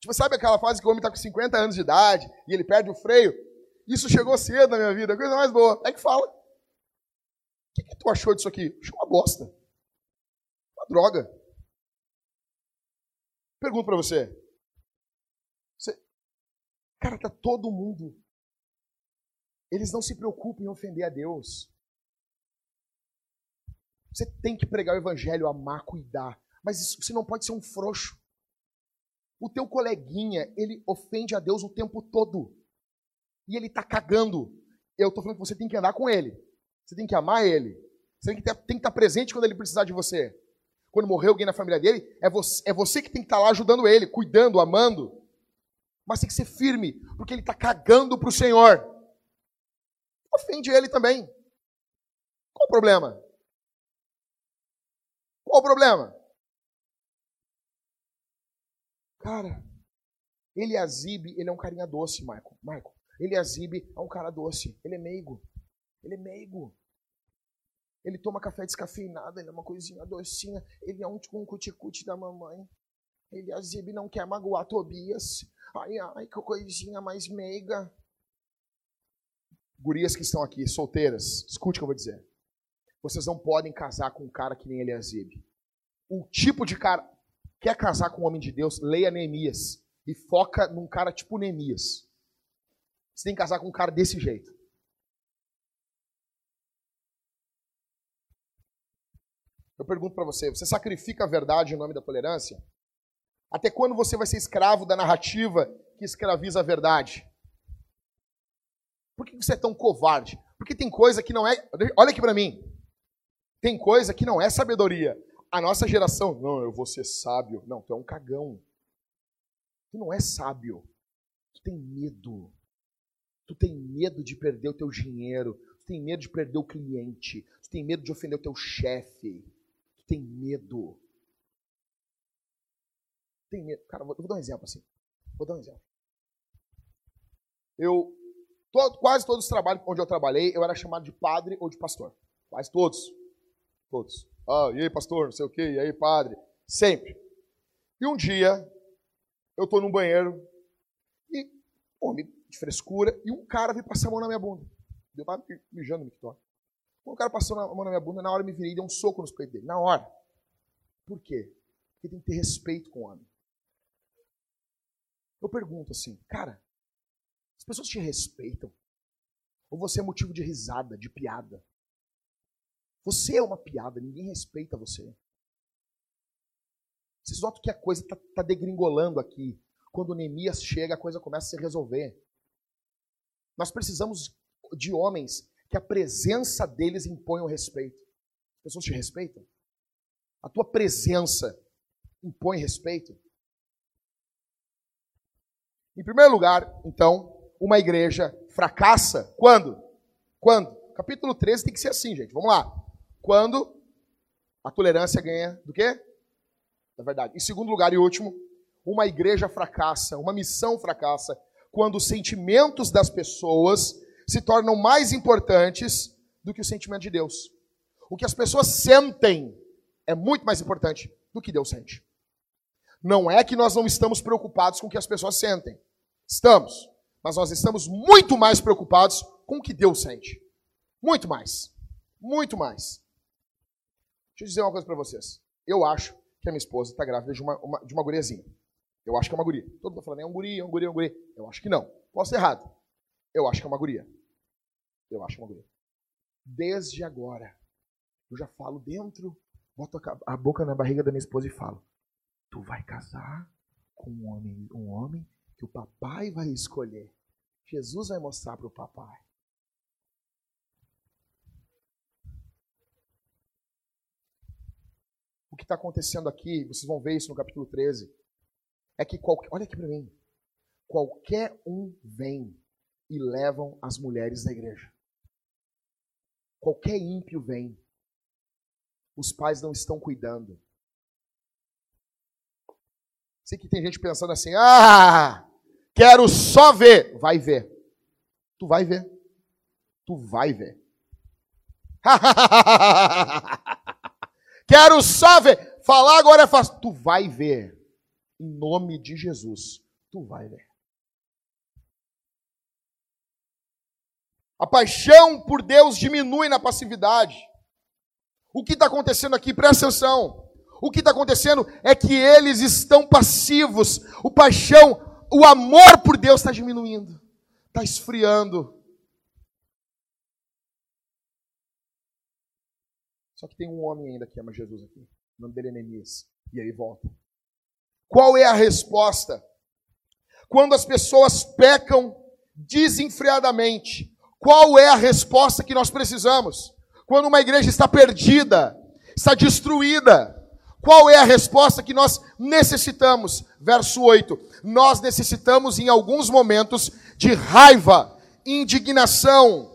A: Tipo, sabe aquela fase que o homem está com 50 anos de idade e ele perde o freio? Isso chegou cedo na minha vida, coisa mais boa. Pega e fala. O que, que tu achou disso aqui? Achei uma bosta. Uma droga. Pergunto para você. Cara, tá todo mundo. Eles não se preocupam em ofender a Deus. Você tem que pregar o evangelho, amar, cuidar. Mas isso, você não pode ser um frouxo. O teu coleguinha, ele ofende a Deus o tempo todo. E ele está cagando. Eu estou falando que você tem que andar com ele. Você tem que amar ele. Você tem que, estar presente quando ele precisar de você. Quando morrer alguém na família dele, é você, é você que tem que estar lá ajudando ele, cuidando, amando. Mas tem que ser firme, porque ele está cagando para o Senhor. Ofende ele também. Qual o problema? Qual o problema? Cara, Eliasibe, ele é um carinha doce, Michael. Michael, Eliasibe é um cara doce. Ele é meigo. Ele é meigo. Ele toma café descafeinado, ele é uma coisinha docinha. Ele é um, cuticute da mamãe. Eliasibe não quer magoar Tobias. Ai, ai, que coisinha mais meiga. Gurias que estão aqui, solteiras, escute o que eu vou dizer. Vocês não podem casar com um cara que nem Eliasibe. O tipo de cara. Quer casar com um homem de Deus? Leia Neemias. E foca num cara tipo Neemias. Você tem que casar com um cara desse jeito. Eu pergunto para você: você sacrifica a verdade em nome da tolerância? Até quando você vai ser escravo da narrativa que escraviza a verdade? Por que você é tão covarde? Porque tem coisa que não é. Olha aqui para mim. Tem coisa que não é sabedoria. A nossa geração, não, eu vou ser sábio. Não, tu é um cagão. Tu não é sábio. Tu tem medo. Tu tem medo de perder o teu dinheiro. Tu tem medo de perder o cliente. Tu tem medo de ofender o teu chefe. Tu tem medo. Tem medo. Cara, vou, vou dar um exemplo assim. Vou dar um exemplo. Eu, todo, quase todos os trabalhos onde eu trabalhei, eu era chamado de padre ou de pastor. Quase todos. Todos. Ah, e aí, pastor, não sei o quê, e aí, padre. Sempre. E um dia, eu estou num banheiro, e, homem de frescura, e um cara veio passar a mão na minha bunda. Eu estava mijando no mictório. Quando o cara passou a mão na minha bunda, na hora eu me virei e dei um soco nos peitos dele. Na hora. Por quê? Porque tem que ter respeito com o homem. Eu pergunto assim, cara, as pessoas te respeitam? Ou você é motivo de risada, de piada? Você é uma piada, ninguém respeita você. Vocês notam que a coisa está tá degringolando aqui. Quando Neemias chega, a coisa começa a se resolver. Nós precisamos de homens que a presença deles impõe o respeito. As pessoas te respeitam? A tua presença impõe respeito? Em primeiro lugar, então, uma igreja fracassa quando? Quando? Capítulo 13 tem que ser assim, gente. Vamos lá. Quando a tolerância ganha do quê? Da verdade. Em segundo lugar e último, uma igreja fracassa, uma missão fracassa, quando os sentimentos das pessoas se tornam mais importantes do que o sentimento de Deus. O que as pessoas sentem é muito mais importante do que Deus sente. Não é que nós não estamos preocupados com o que as pessoas sentem. Estamos. Mas nós estamos muito mais preocupados com o que Deus sente. Muito mais. Muito mais. Deixa eu dizer uma coisa para vocês. Eu acho que a minha esposa está grávida de uma, uma, de uma guriazinha. Eu acho que é uma guria. Todo mundo falando, é um guri, é um guri, é um guri. Eu acho que não. Posso ser errado. Eu acho que é uma guria. Eu acho que é uma guria. Desde agora, eu já falo dentro, boto a boca na barriga da minha esposa e falo: Tu vai casar com um homem, um homem que o papai vai escolher. Jesus vai mostrar para o papai. O que está acontecendo aqui, vocês vão ver isso no capítulo 13, é que qualquer, olha aqui para mim, qualquer um vem e levam as mulheres da igreja. Qualquer ímpio vem. Os pais não estão cuidando. Sei que tem gente pensando assim: ah, quero só ver. Vai ver. Tu vai ver. Tu vai ver. [LAUGHS] quero só ver. Falar agora é fácil. Tu vai ver. Em nome de Jesus. Tu vai ver. A paixão por Deus diminui na passividade. O que está acontecendo aqui? Presta atenção. O que está acontecendo é que eles estão passivos. O paixão, o amor por Deus está diminuindo, está esfriando. Só que tem um homem ainda que ama Jesus aqui. O nome dele é. E aí volta. Qual é a resposta? Quando as pessoas pecam desenfreadamente, qual é a resposta que nós precisamos? Quando uma igreja está perdida, está destruída, qual é a resposta que nós necessitamos? Verso 8. Nós necessitamos, em alguns momentos, de raiva, indignação,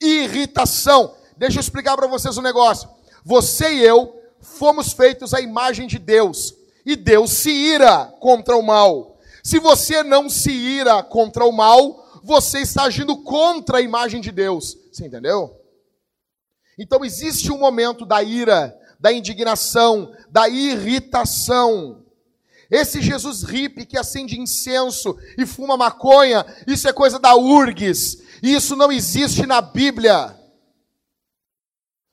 A: irritação. Deixa eu explicar para vocês um negócio. Você e eu fomos feitos à imagem de Deus. E Deus se ira contra o mal. Se você não se ira contra o mal, você está agindo contra a imagem de Deus. Você entendeu? Então existe um momento da ira, da indignação, da irritação. Esse Jesus hippie que acende incenso e fuma maconha, isso é coisa da URGS. Isso não existe na Bíblia.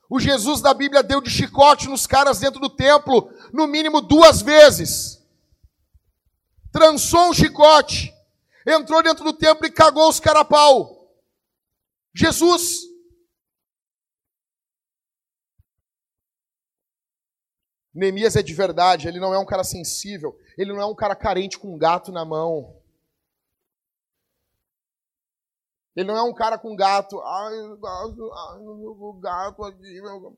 A: O Jesus da Bíblia deu de chicote nos caras dentro do templo, no mínimo duas vezes. Trançou um chicote, entrou dentro do templo e cagou os carapau. Jesus. Neemias é de verdade, ele não é um cara sensível, ele não é um cara carente com um gato na mão. Ele não é um cara com gato. Ai, gato, ai, meu gato aqui, meu...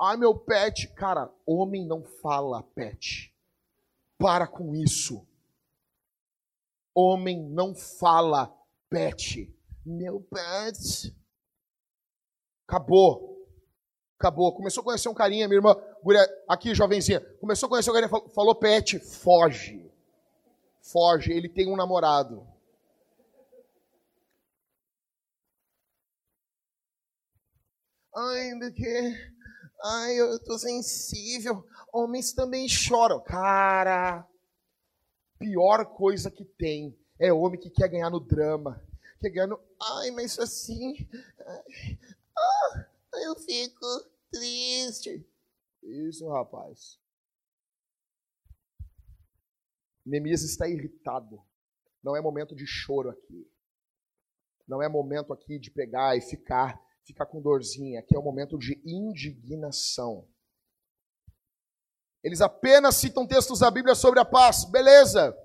A: Ai, meu pet. Cara, homem não fala pet. Para com isso. Homem não fala pet. Meu pet. Acabou. Acabou. Começou a conhecer um carinha, minha irmã. Aqui, jovenzinha. Começou a conhecer um carinha, falou, falou pet. Foge. Foge. Ele tem um namorado. Ai, porque. Ai, eu tô sensível. Homens também choram. Cara, pior coisa que tem é homem que quer ganhar no drama. Quer ganhar no. Ai, mas assim. Ah, eu fico triste. Isso, rapaz. Neemias está irritado. Não é momento de choro aqui. Não é momento aqui de pegar e ficar, ficar com dorzinha. Aqui é um momento de indignação. Eles apenas citam textos da Bíblia sobre a paz. Beleza.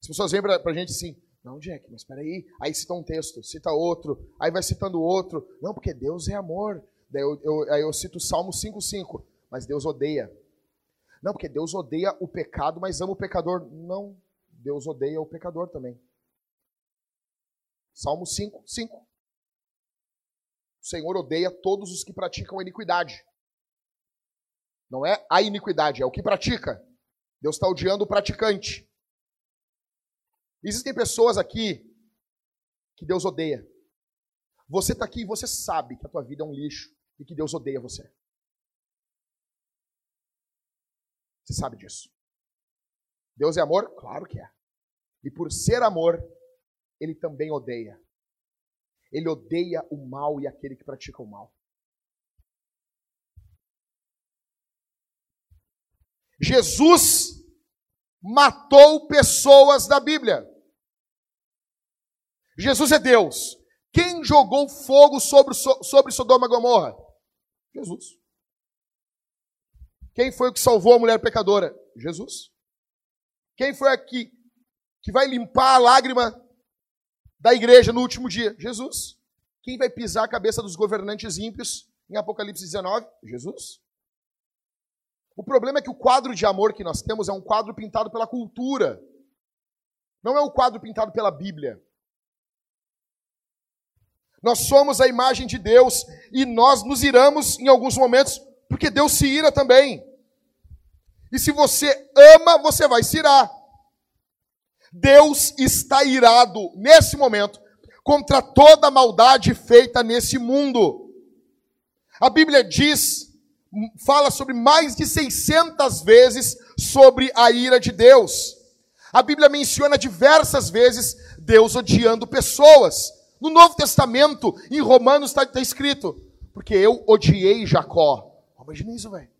A: As pessoas vêm para a gente assim, não, Jack, mas espera aí. Aí cita um texto, cita outro, aí vai citando outro. Não, porque Deus é amor. Daí eu, eu, aí eu cito o Salmo 5,5. Mas Deus odeia. Não, porque Deus odeia o pecado, mas ama o pecador. Não, Deus odeia o pecador também. Salmo 5, 5. O Senhor odeia todos os que praticam iniquidade. Não é a iniquidade, é o que pratica. Deus está odiando o praticante. Existem pessoas aqui que Deus odeia. Você está aqui e você sabe que a tua vida é um lixo e que Deus odeia você. Você sabe disso. Deus é amor? Claro que é. E por ser amor, ele também odeia. Ele odeia o mal e aquele que pratica o mal. Jesus matou pessoas da Bíblia. Jesus é Deus. Quem jogou fogo sobre, sobre Sodoma e Gomorra? Jesus. Quem foi o que salvou a mulher pecadora? Jesus. Quem foi aqui que vai limpar a lágrima da igreja no último dia? Jesus. Quem vai pisar a cabeça dos governantes ímpios em Apocalipse 19? Jesus. O problema é que o quadro de amor que nós temos é um quadro pintado pela cultura. Não é um quadro pintado pela Bíblia. Nós somos a imagem de Deus e nós nos iramos em alguns momentos, porque Deus se ira também. E se você ama, você vai se irar. Deus está irado nesse momento contra toda a maldade feita nesse mundo. A Bíblia diz, fala sobre mais de 600 vezes sobre a ira de Deus. A Bíblia menciona diversas vezes Deus odiando pessoas. No Novo Testamento, em Romanos, está tá escrito: Porque eu odiei Jacó. Imagina isso, velho.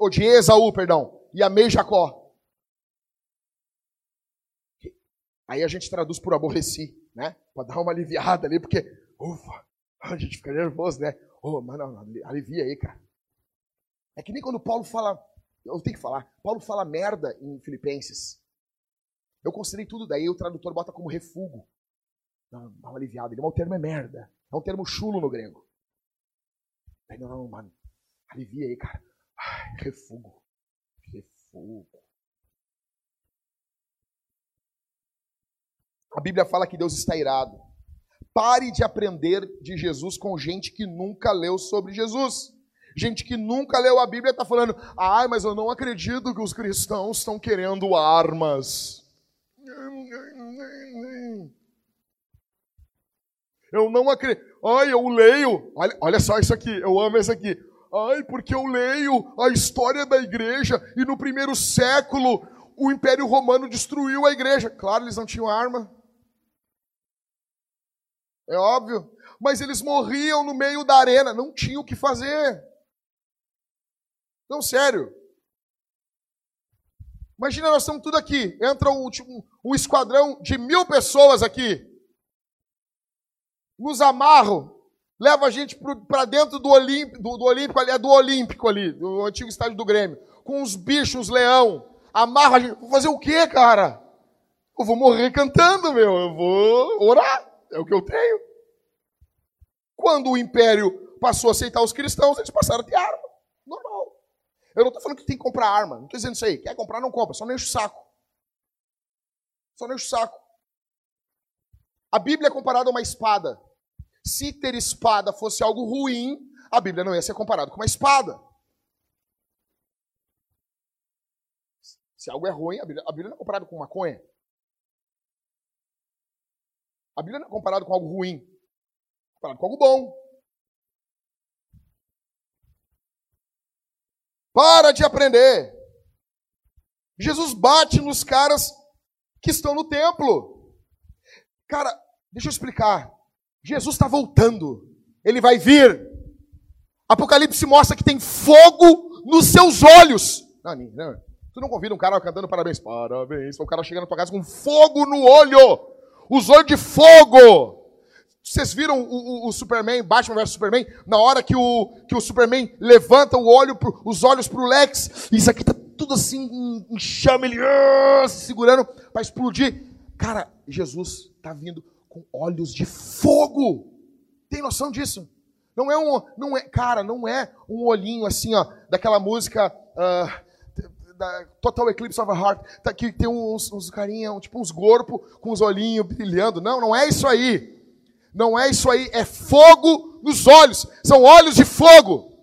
A: Odiei Esaú, perdão, e amei Jacó. Aí a gente traduz por aborreci, né? Para dar uma aliviada ali, porque, ufa, a gente fica nervoso, né? Oh, mano, alivia aí, cara. É que nem quando Paulo fala, eu tenho que falar, Paulo fala merda em Filipenses. Eu considerei tudo daí, o tradutor bota como refugo. Dá uma aliviada. Ele, o termo é merda. É um termo chulo no grego. Aí, não, não, mano. Alivia aí, cara. Ai, refugo. Refugo. A Bíblia fala que Deus está irado. Pare de aprender de Jesus com gente que nunca leu sobre Jesus. Gente que nunca leu a Bíblia está falando, ai, mas eu não acredito que os cristãos estão querendo armas. Eu não acredito. Ai, eu leio. Olha, olha só isso aqui, eu amo isso aqui. Ai, porque eu leio a história da igreja e no primeiro século o Império Romano destruiu a igreja. Claro, eles não tinham arma. É óbvio. Mas eles morriam no meio da arena, não tinham o que fazer. Não, sério. Imagina, nós estamos tudo aqui. Entra um, um esquadrão de mil pessoas aqui. Nos amarram. Leva a gente para dentro do, Olímpico, do, do Olímpico ali, é do Olímpico ali, do antigo estádio do Grêmio. Com uns bichos, uns leão. Amarra a gente. Vou fazer o quê, cara? Eu vou morrer cantando, meu. Eu vou orar. É o que eu tenho. Quando o império passou a aceitar os cristãos, eles passaram a ter arma. Normal. Eu não estou falando que tem que comprar arma. Não estou dizendo isso aí. Quer comprar, não compra. Só não enche o saco. Só não enche o saco. A Bíblia é comparada a uma espada. Se ter espada fosse algo ruim, a Bíblia não ia ser comparada com uma espada. Se algo é ruim, a Bíblia, a Bíblia não é comparada com maconha. A Bíblia não é comparada com algo ruim. É comparada com algo bom. Para de aprender. Jesus bate nos caras que estão no templo. Cara, deixa eu explicar. Jesus está voltando. Ele vai vir. Apocalipse mostra que tem fogo nos seus olhos. Não, não. Tu não convida um cara cantando parabéns. Parabéns. O cara chega na tua casa com fogo no olho usou de fogo. Vocês viram o, o, o, Superman, Batman vs Superman? Na hora que o, que o Superman levanta o olho pro, os olhos para o Lex, isso aqui tá tudo assim chama, ele uh, se segurando para explodir. Cara, Jesus está vindo com olhos de fogo. Tem noção disso? Não é um, não é, cara, não é um olhinho assim, ó, daquela música. Uh, da Total Eclipse of a Heart, tá, que tem uns, uns carinha, tipo uns corpos com os olhinhos brilhando. Não, não é isso aí. Não é isso aí. É fogo nos olhos. São olhos de fogo.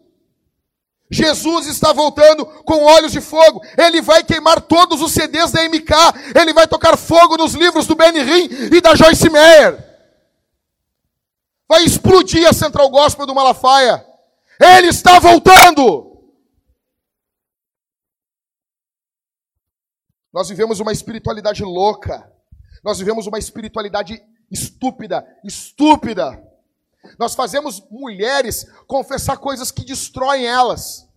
A: Jesus está voltando com olhos de fogo. Ele vai queimar todos os CDs da MK. Ele vai tocar fogo nos livros do Benny Hinn e da Joyce Meyer. Vai explodir a Central Gospel do Malafaia. Ele está voltando. Nós vivemos uma espiritualidade louca. Nós vivemos uma espiritualidade estúpida, estúpida. Nós fazemos mulheres confessar coisas que destroem elas.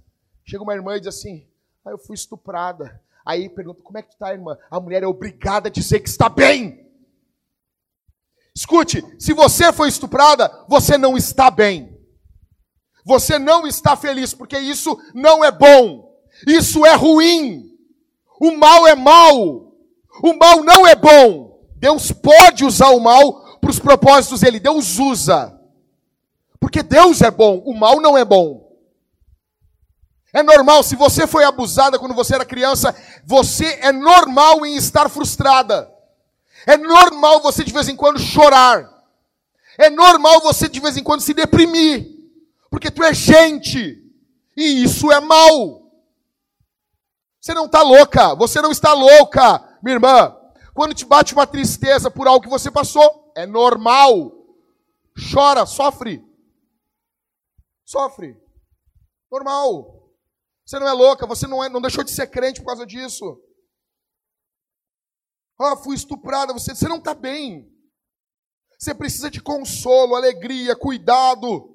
A: Chega uma irmã e diz assim: ah, eu fui estuprada. Aí pergunta: como é que tu está, irmã? A mulher é obrigada a dizer que está bem. Escute, se você foi estuprada, você não está bem. Você não está feliz, porque isso não é bom. Isso é ruim. O mal é mal. O mal não é bom. Deus pode usar o mal para os propósitos dele. Deus usa. Porque Deus é bom, o mal não é bom. É normal, se você foi abusada quando você era criança, você é normal em estar frustrada. É normal você de vez em quando chorar. É normal você de vez em quando se deprimir. Porque tu é gente. E isso é mal. Você não está louca. Você não está louca, minha irmã. Quando te bate uma tristeza por algo que você passou, é normal. Chora, sofre. Sofre. Normal. Você não é louca, você não, é, não deixou de ser crente por causa disso. Ah, fui estuprada, você, você não está bem. Você precisa de consolo, alegria, cuidado.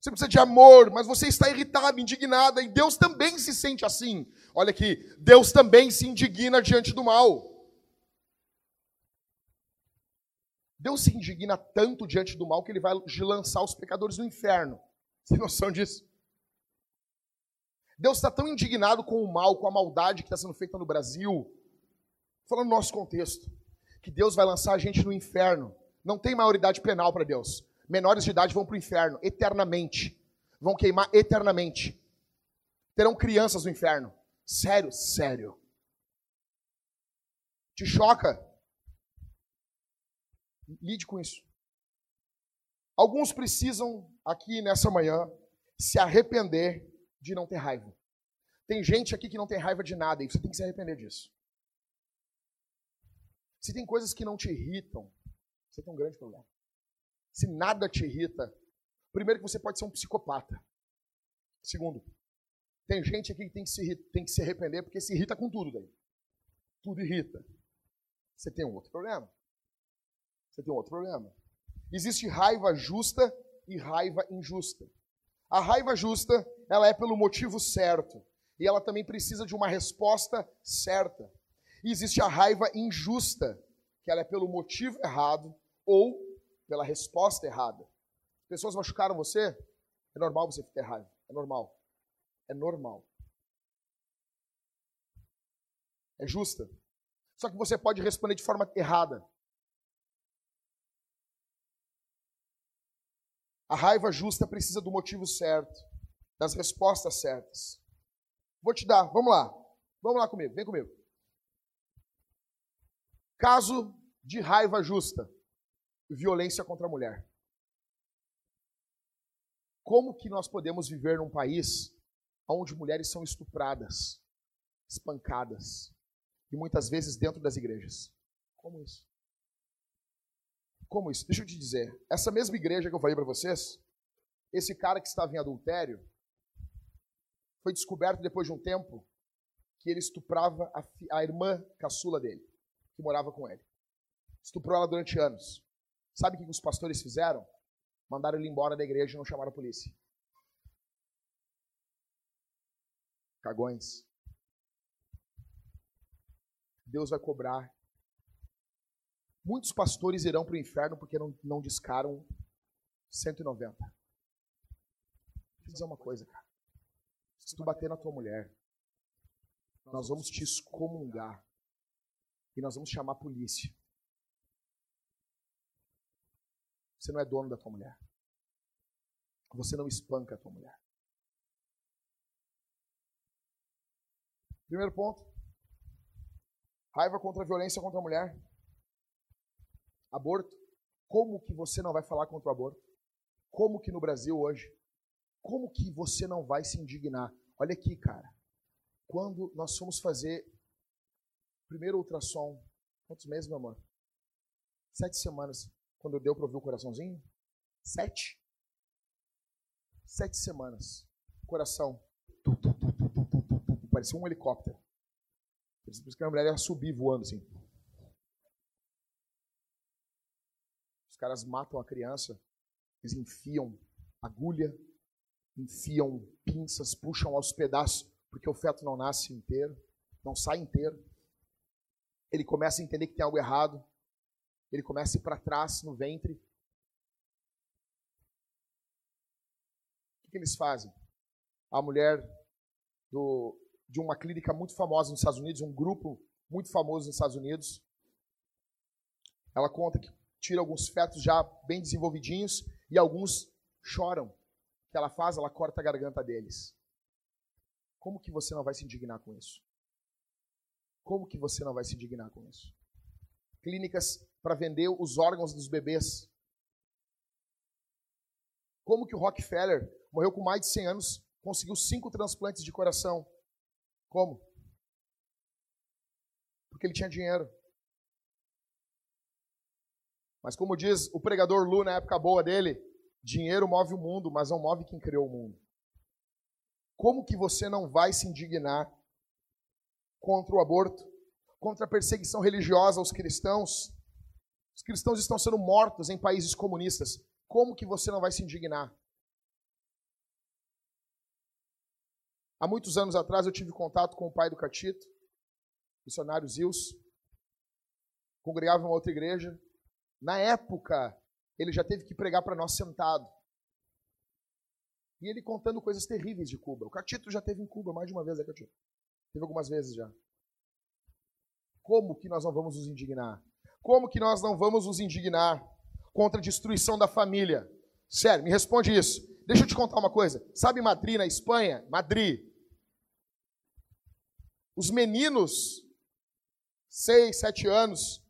A: Você precisa de amor, mas você está irritada, indignada, e Deus também se sente assim. Olha aqui, Deus também se indigna diante do mal. Deus se indigna tanto diante do mal que ele vai lançar os pecadores no inferno. Tem noção disso? Deus está tão indignado com o mal, com a maldade que está sendo feita no Brasil, falando no nosso contexto, que Deus vai lançar a gente no inferno. Não tem maioridade penal para Deus. Menores de idade vão para o inferno eternamente. Vão queimar eternamente. Terão crianças no inferno. Sério, sério. Te choca? Lide com isso. Alguns precisam, aqui nessa manhã, se arrepender de não ter raiva. Tem gente aqui que não tem raiva de nada e você tem que se arrepender disso. Se tem coisas que não te irritam, você tem um grande problema. Se nada te irrita, primeiro que você pode ser um psicopata. Segundo, tem gente aqui que tem que se, tem que se arrepender porque se irrita com tudo daí. Tudo irrita. Você tem um outro problema. Você tem um outro problema. Existe raiva justa e raiva injusta. A raiva justa, ela é pelo motivo certo. E ela também precisa de uma resposta certa. E existe a raiva injusta, que ela é pelo motivo errado ou pela resposta errada. Pessoas machucaram você, é normal você ter raiva. É normal. É normal. É justa. Só que você pode responder de forma errada. A raiva justa precisa do motivo certo, das respostas certas. Vou te dar, vamos lá. Vamos lá comigo, vem comigo. Caso de raiva justa, violência contra a mulher. Como que nós podemos viver num país onde mulheres são estupradas, espancadas, e muitas vezes dentro das igrejas? Como isso? Como isso? Deixa eu te dizer. Essa mesma igreja que eu falei para vocês, esse cara que estava em adultério, foi descoberto depois de um tempo que ele estuprava a, a irmã caçula dele, que morava com ele. Estuprou ela durante anos. Sabe o que os pastores fizeram? Mandaram ele embora da igreja e não chamaram a polícia. Cagões. Deus vai cobrar Muitos pastores irão para o inferno porque não, não discaram 190. Deixa eu dizer uma coisa, cara. Se tu bater na tua mulher, nós vamos te excomungar. E nós vamos chamar a polícia. Você não é dono da tua mulher. Você não espanca a tua mulher. Primeiro ponto. Raiva contra a violência contra a mulher. Aborto. Como que você não vai falar contra o aborto? Como que no Brasil hoje? Como que você não vai se indignar? Olha aqui, cara. Quando nós fomos fazer primeiro ultrassom, quantos meses, meu amor? Sete semanas. Quando deu para ouvir o coraçãozinho? Sete. Sete semanas. Coração. Tu, tu, tu, parecia um helicóptero. Por isso que a mulher ia subir voando assim. Os caras matam a criança, eles enfiam agulha, enfiam pinças, puxam aos pedaços, porque o feto não nasce inteiro, não sai inteiro. Ele começa a entender que tem algo errado, ele começa a ir para trás no ventre. O que, eles fazem? A mulher do, de uma clínica muito famosa nos Estados Unidos, um grupo muito famoso nos Estados Unidos, ela conta que tira alguns fetos já bem desenvolvidinhos e alguns choram. O que ela faz? Ela corta a garganta deles. Como que você não vai se indignar com isso? Como que você não vai se indignar com isso? Clínicas para vender os órgãos dos bebês. Como que o Rockefeller morreu com mais de 100 anos, conseguiu cinco transplantes de coração? Como? Porque ele tinha dinheiro. Mas como diz o pregador Lu na época boa dele, dinheiro move o mundo, mas não move quem criou o mundo. Como que você não vai se indignar contra o aborto, contra a perseguição religiosa aos cristãos, os cristãos estão sendo mortos em países comunistas. Como que você não vai se indignar? Há muitos anos atrás eu tive contato com o pai do Catito, missionário Zils, congregava em uma outra igreja. Na época, ele já teve que pregar para nós sentado. E ele contando coisas terríveis de Cuba. O Catito já teve em Cuba mais de uma vez, é Catito? Teve algumas vezes já. Como que nós não vamos nos indignar? Como que nós não vamos nos indignar contra a destruição da família? Sério, me responde isso. Deixa eu te contar uma coisa. Sabe Madrid, na Espanha? Madrid. Os meninos, seis, sete anos,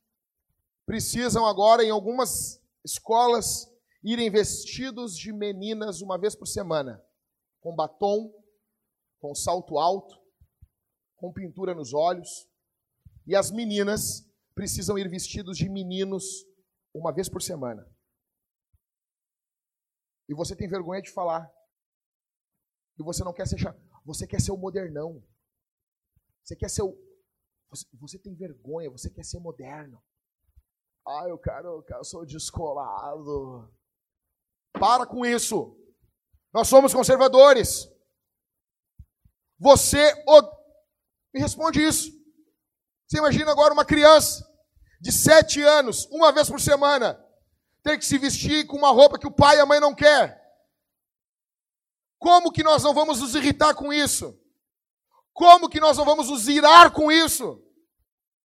A: precisam agora, em algumas escolas, irem vestidos de meninas uma vez por semana, com batom, com salto alto, com pintura nos olhos. E as meninas precisam ir vestidos de meninos uma vez por semana. E você tem vergonha de falar. E você não quer ser você quer ser o modernão. Você quer ser o você, você tem vergonha, você quer ser moderno. Ah, eu quero, eu sou descolado. Para com isso. Nós somos conservadores. Você me responde isso. Você imagina agora uma criança de sete anos, uma vez por semana, ter que se vestir com uma roupa que o pai e a mãe não quer. Como que nós não vamos nos irritar com isso? Como que nós não vamos nos irar com isso?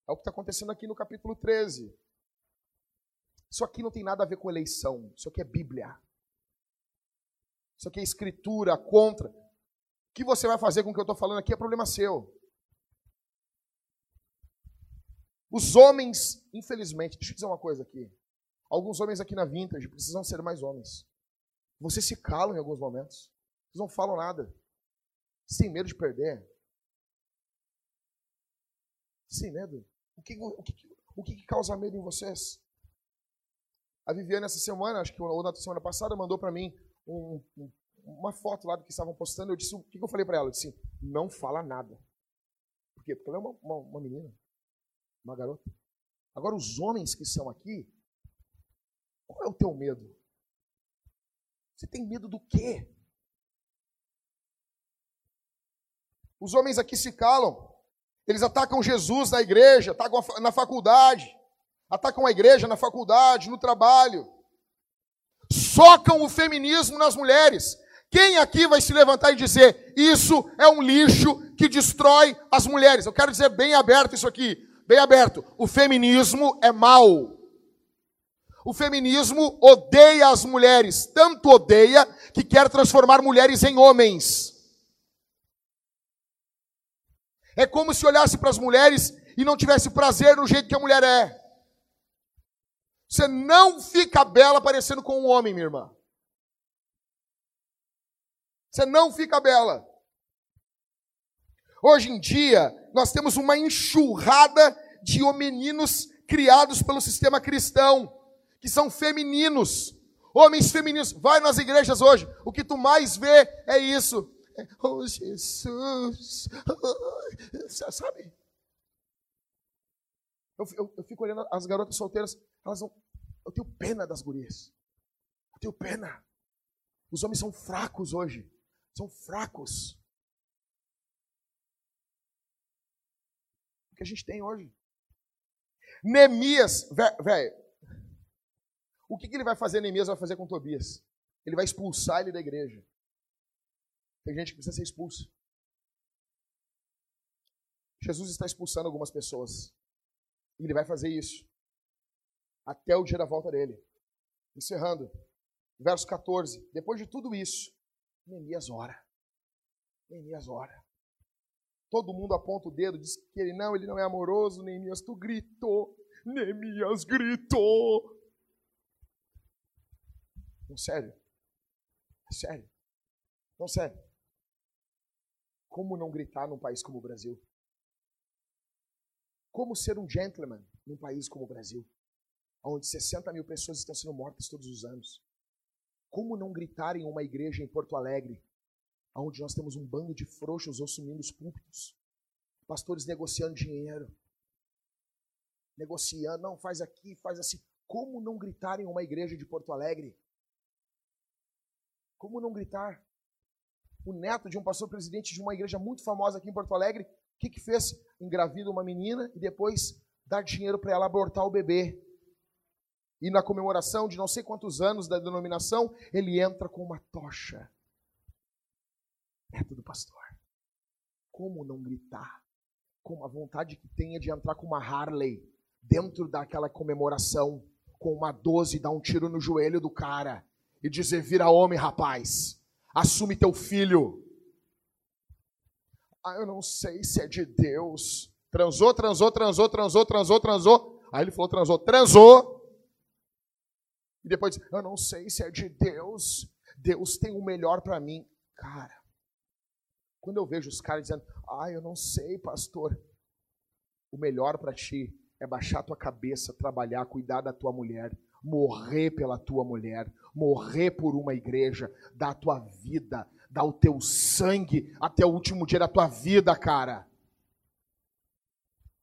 A: É o que está acontecendo aqui no capítulo 13. Isso aqui não tem nada a ver com eleição. Isso aqui é Bíblia. Isso aqui é escritura contra. O que você vai fazer com o que eu estou falando aqui é problema seu. Os homens, infelizmente, deixa eu dizer uma coisa aqui. Alguns homens aqui na Vintage precisam ser mais homens. Vocês se calam em alguns momentos. Vocês não falam nada. Sem medo de perder. Sem medo. O que, o que, o que causa medo em vocês? A Viviane, essa semana, acho que ou na semana passada, mandou para mim um, um, uma foto lá do que estavam postando. Eu disse: o que eu falei para ela? Eu disse: não fala nada. Por quê? Porque ela é uma, uma, uma menina uma garota. Agora, os homens que são aqui, qual é o teu medo? Você tem medo do quê? Os homens aqui se calam. Eles atacam Jesus na igreja, atacam na faculdade, atacam a igreja na faculdade, no trabalho. Socam o feminismo nas mulheres. Quem aqui vai se levantar e dizer: Isso é um lixo que destrói as mulheres? Eu quero dizer bem aberto isso aqui bem aberto, o feminismo é mau. O feminismo odeia as mulheres, tanto odeia que quer transformar mulheres em homens. É como se olhasse para as mulheres e não tivesse prazer no jeito que a mulher é. Você não fica bela parecendo com um homem, minha irmã. Você não fica bela. Hoje em dia, nós temos uma enxurrada de meninos criados pelo sistema cristão, que são femininos, homens femininos. Vai nas igrejas hoje, o que tu mais vê é isso. Oh, Jesus. Sabe? Eu, eu, eu fico olhando as garotas solteiras, elas não. Eu tenho pena das gurias. Eu tenho pena. Os homens são fracos hoje. São fracos. O que a gente tem hoje? Neemias, velho, o que, que, ele vai fazer, Neemias vai fazer com Tobias? Ele vai expulsar ele da igreja. Tem gente que precisa ser expulso. Jesus está expulsando algumas pessoas. E ele vai fazer isso. Até o dia da volta dele. Encerrando. Verso 14. Depois de tudo isso, Neemias ora. Neemias ora. Todo mundo aponta o dedo, diz que ele não, ele não é amoroso. Neemias, tu gritou. Neemias gritou. Não, sério. Sério. Não, sério. Como não gritar num país como o Brasil? Como ser um gentleman num país como o Brasil, onde 60 mil pessoas estão sendo mortas todos os anos? Como não gritar em uma igreja em Porto Alegre, onde nós temos um bando de frouxos assumindo os púlpitos, pastores negociando dinheiro, negociando, não, faz aqui, faz assim. Como não gritar em uma igreja de Porto Alegre? Como não gritar? O neto de um pastor presidente de uma igreja muito famosa aqui em Porto Alegre o que, que fez? Engravida uma menina e depois dá dinheiro para ela abortar o bebê. E na comemoração de não sei quantos anos da denominação, ele entra com uma tocha. Neto do pastor. Como não gritar? Com a vontade que tenha de entrar com uma Harley dentro daquela comemoração, com uma 12, dar um tiro no joelho do cara e dizer: vira homem, rapaz, assume teu filho. Ah, eu não sei se é de Deus. Transou, transou, transou, transou, transou, transou. Aí ele falou: transou, transou. E depois, eu não sei se é de Deus. Deus tem o melhor para mim. Cara, quando eu vejo os caras dizendo: ah, eu não sei, pastor. O melhor para ti é baixar tua cabeça, trabalhar, cuidar da tua mulher, morrer pela tua mulher, morrer por uma igreja, dar a tua vida, dar o teu sangue até o último dia da tua vida, cara.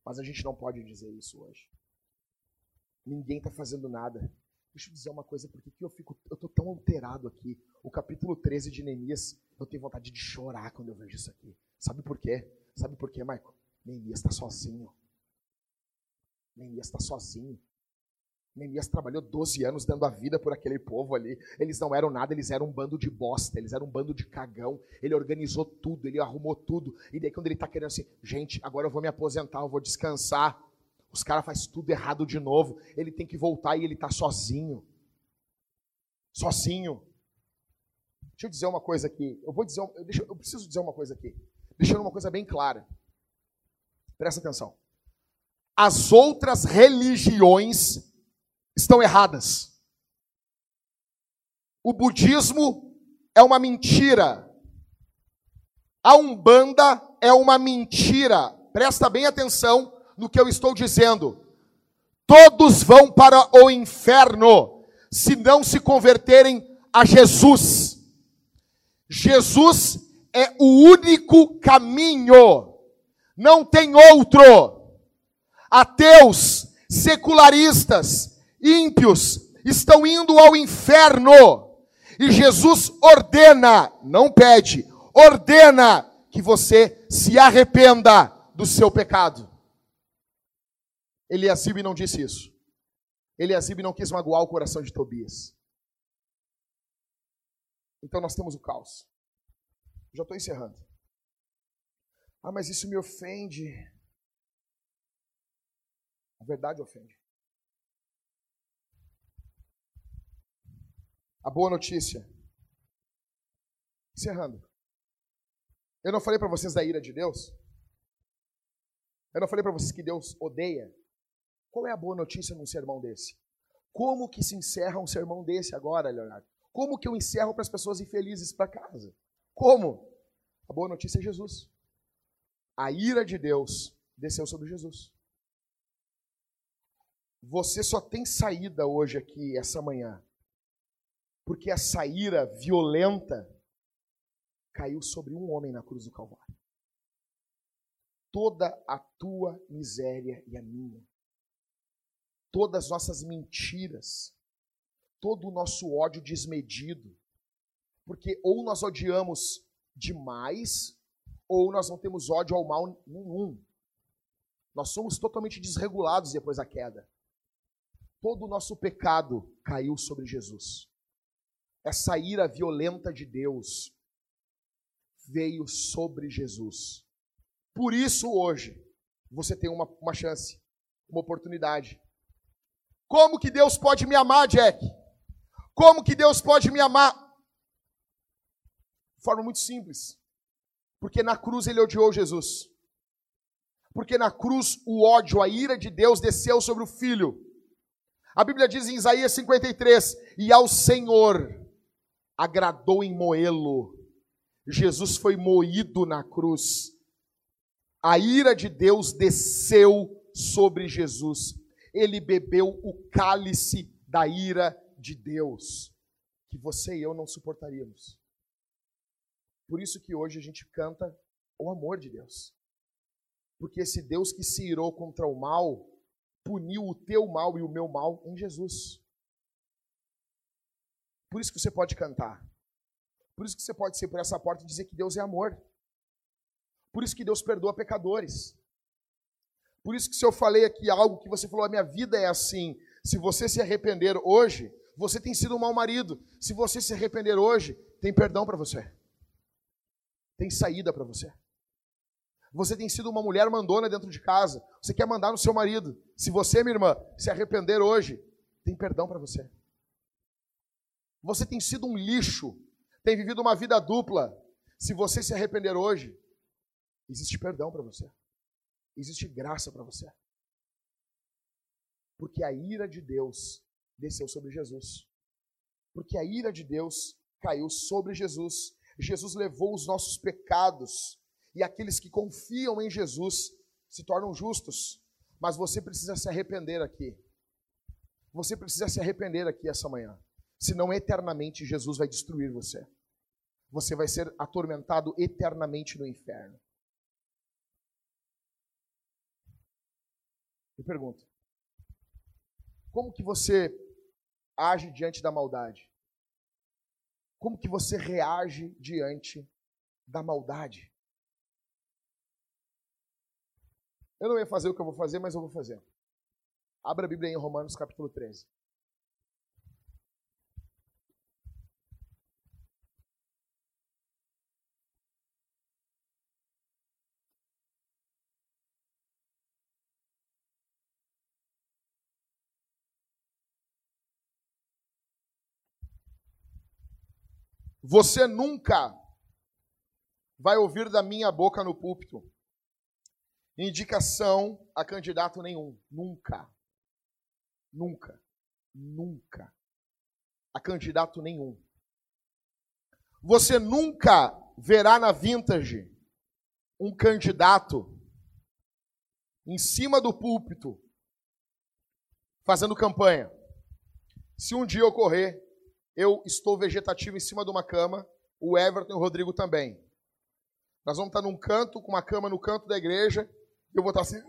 A: Mas a gente não pode dizer isso hoje. Ninguém está fazendo nada. Deixa eu dizer uma coisa, porque eu fico, eu tô tão alterado aqui. O capítulo 13 de Neemias, eu tenho vontade de chorar quando eu vejo isso aqui. Sabe por quê? Sabe por quê, Michael? Neemias está sozinho. Neemias está sozinho. Neemias trabalhou 12 anos dando a vida por aquele povo ali. Eles não eram nada, eles eram um bando de bosta, eles eram um bando de cagão. Ele organizou tudo, ele arrumou tudo. E daí quando ele está querendo assim, gente, agora eu vou me aposentar, eu vou descansar. Os caras fazem tudo errado de novo. Ele tem que voltar e ele está sozinho. Sozinho. Deixa eu dizer uma coisa aqui. Eu vou dizer, deixa, eu preciso dizer uma coisa aqui. Deixando uma coisa bem clara. Presta atenção. As outras religiões estão erradas. O budismo é uma mentira. A Umbanda é uma mentira. Presta bem atenção no que eu estou dizendo. Todos vão para o inferno se não se converterem a Jesus. Jesus é o único caminho, não tem outro. Ateus, secularistas, ímpios estão indo ao inferno. E Jesus ordena, não pede, ordena que você se arrependa do seu pecado. Eliasib não disse isso. Eliasib não quis magoar o coração de Tobias. Então nós temos o caos. Já estou encerrando. Ah, mas isso me ofende. A verdade ofende. A boa notícia. Encerrando. Eu não falei para vocês da ira de Deus? Eu não falei para vocês que Deus odeia? Qual é a boa notícia num sermão desse? Como que se encerra um sermão desse agora, Leonardo? Como que eu encerro para as pessoas infelizes para casa? Como? A boa notícia é Jesus. A ira de Deus desceu sobre Jesus. Você só tem saída hoje aqui, essa manhã, porque essa ira violenta caiu sobre um homem na cruz do Calvário. Toda a tua miséria e a minha todas as nossas mentiras, todo o nosso ódio desmedido. Porque ou nós odiamos demais, ou nós não temos ódio ao mal nenhum. Nós somos totalmente desregulados depois da queda. Todo o nosso pecado caiu sobre Jesus. Essa ira violenta de Deus veio sobre Jesus. Por isso, hoje, você tem uma, uma chance, uma oportunidade. Como que Deus pode me amar, Jack? Como que Deus pode me amar? De forma muito simples. Porque na cruz ele odiou Jesus. Porque na cruz o ódio, a ira de Deus desceu sobre o filho. A Bíblia diz em Isaías 53: E ao Senhor agradou em moê-lo. Jesus foi moído na cruz. A ira de Deus desceu sobre Jesus. Ele bebeu o cálice da ira de Deus, que você e eu não suportaríamos. Por isso que hoje a gente canta o amor de Deus. Porque esse Deus que se irou contra o mal, puniu o teu mal e o meu mal em Jesus. Por isso que você pode cantar. Por isso que você pode ser por essa porta e dizer que Deus é amor. Por isso que Deus perdoa pecadores. Por isso que se eu falei aqui algo que você falou, a minha vida é assim. Se você se arrepender hoje, você tem sido um mau marido. Se você se arrepender hoje, tem perdão para você. Tem saída para você. Você tem sido uma mulher mandona dentro de casa. Você quer mandar no seu marido. Se você, minha irmã, se arrepender hoje, tem perdão para você. Você tem sido um lixo. Tem vivido uma vida dupla. Se você se arrepender hoje, existe perdão para você. Existe graça para você. Porque a ira de Deus desceu sobre Jesus. Porque a ira de Deus caiu sobre Jesus. Jesus levou os nossos pecados e aqueles que confiam em Jesus se tornam justos. Mas você precisa se arrepender aqui. Você precisa se arrepender aqui essa manhã. Senão, eternamente, Jesus vai destruir você. Você vai ser atormentado eternamente no inferno. Eu pergunto: como que você age diante da maldade? Como que você reage diante da maldade? Eu não ia fazer o que eu vou fazer, mas eu vou fazer. Abra a Bíblia em Romanos capítulo 13. Você nunca vai ouvir da minha boca no púlpito indicação a candidato nenhum. Nunca. Nunca. Nunca. A candidato nenhum. Você nunca verá na Vintage um candidato em cima do púlpito fazendo campanha. Se um dia ocorrer, eu estou vegetativo em cima de uma cama, o Everton e o Rodrigo também. Nós vamos estar num canto, com uma cama no canto da igreja, eu vou estar assim.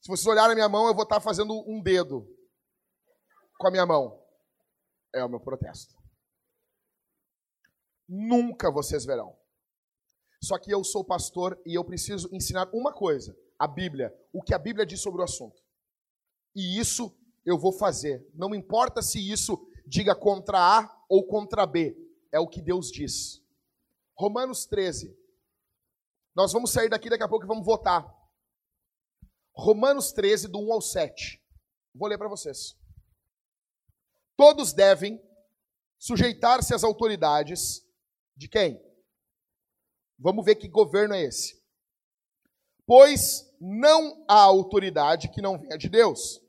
A: Se vocês olharem a minha mão, eu vou estar fazendo um dedo com a minha mão. É o meu protesto. Nunca vocês verão. Só que eu sou pastor e eu preciso ensinar uma coisa: a Bíblia, o que a Bíblia diz sobre o assunto. E isso eu vou fazer. Não importa se isso diga contra A ou contra B, é o que Deus diz. Romanos 13, nós vamos sair daqui daqui a pouco e vamos votar. Romanos 13, do 1 ao 7. Vou ler para vocês. Todos devem sujeitar-se às autoridades de quem? Vamos ver que governo é esse. Pois não há autoridade que não venha de Deus,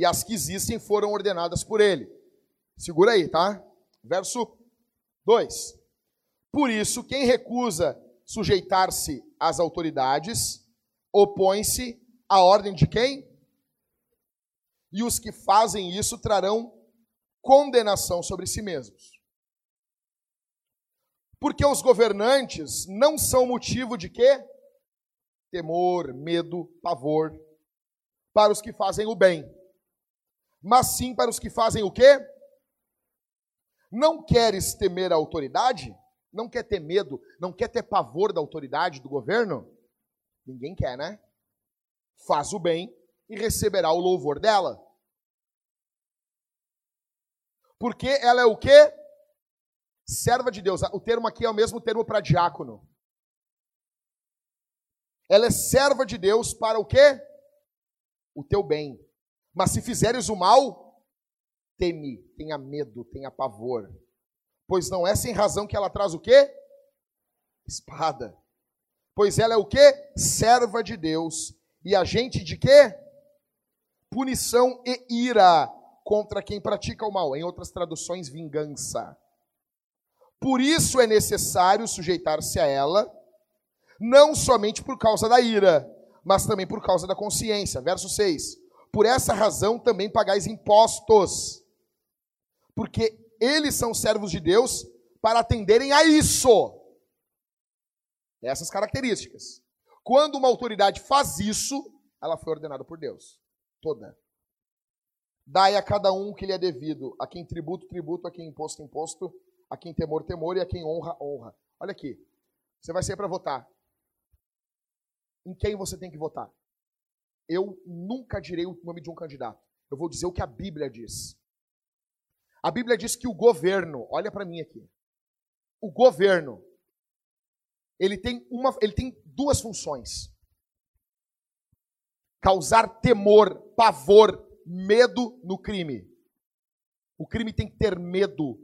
A: e as que existem foram ordenadas por ele. Segura aí, tá? Verso 2. Por isso, quem recusa sujeitar-se às autoridades, opõe-se à ordem de quem? E os que fazem isso trarão condenação sobre si mesmos. Porque os governantes não são motivo de quê? Temor, medo, pavor, para os que fazem o bem, mas sim para os que fazem o quê? Não queres temer a autoridade? Não quer ter medo? Não quer ter pavor da autoridade do governo? Ninguém quer, né? Faz o bem e receberá o louvor dela. Porque ela é o quê? Serva de Deus. O termo aqui é o mesmo termo para diácono. Ela é serva de Deus para o quê? O teu bem. Mas se fizeres o mal, teme, tenha medo, tenha pavor. Pois não é sem razão que ela traz o quê? Espada. Pois ela é o quê? Serva de Deus. E agente de quê? Punição e ira contra quem pratica o mal. Em outras traduções, vingança. Por isso é necessário sujeitar-se a ela, não somente por causa da ira, mas também por causa da consciência. Verso 6. Por essa razão também pagais impostos, porque eles são servos de Deus para atenderem a isso. Essas características. Quando uma autoridade faz isso, ela foi ordenada por Deus. Toda. Dai a cada um o que lhe é devido, a quem tributo, tributo, a quem imposto, imposto, a quem temor, temor e a quem honra, honra. Olha aqui. Você vai sair para votar. Em quem você tem que votar? Eu nunca direi o nome de um candidato. Eu vou dizer o que a Bíblia diz. A Bíblia diz que o governo, olha para mim aqui. O governo ele tem uma, ele tem duas funções: causar temor, pavor medo no crime. O crime tem que ter medo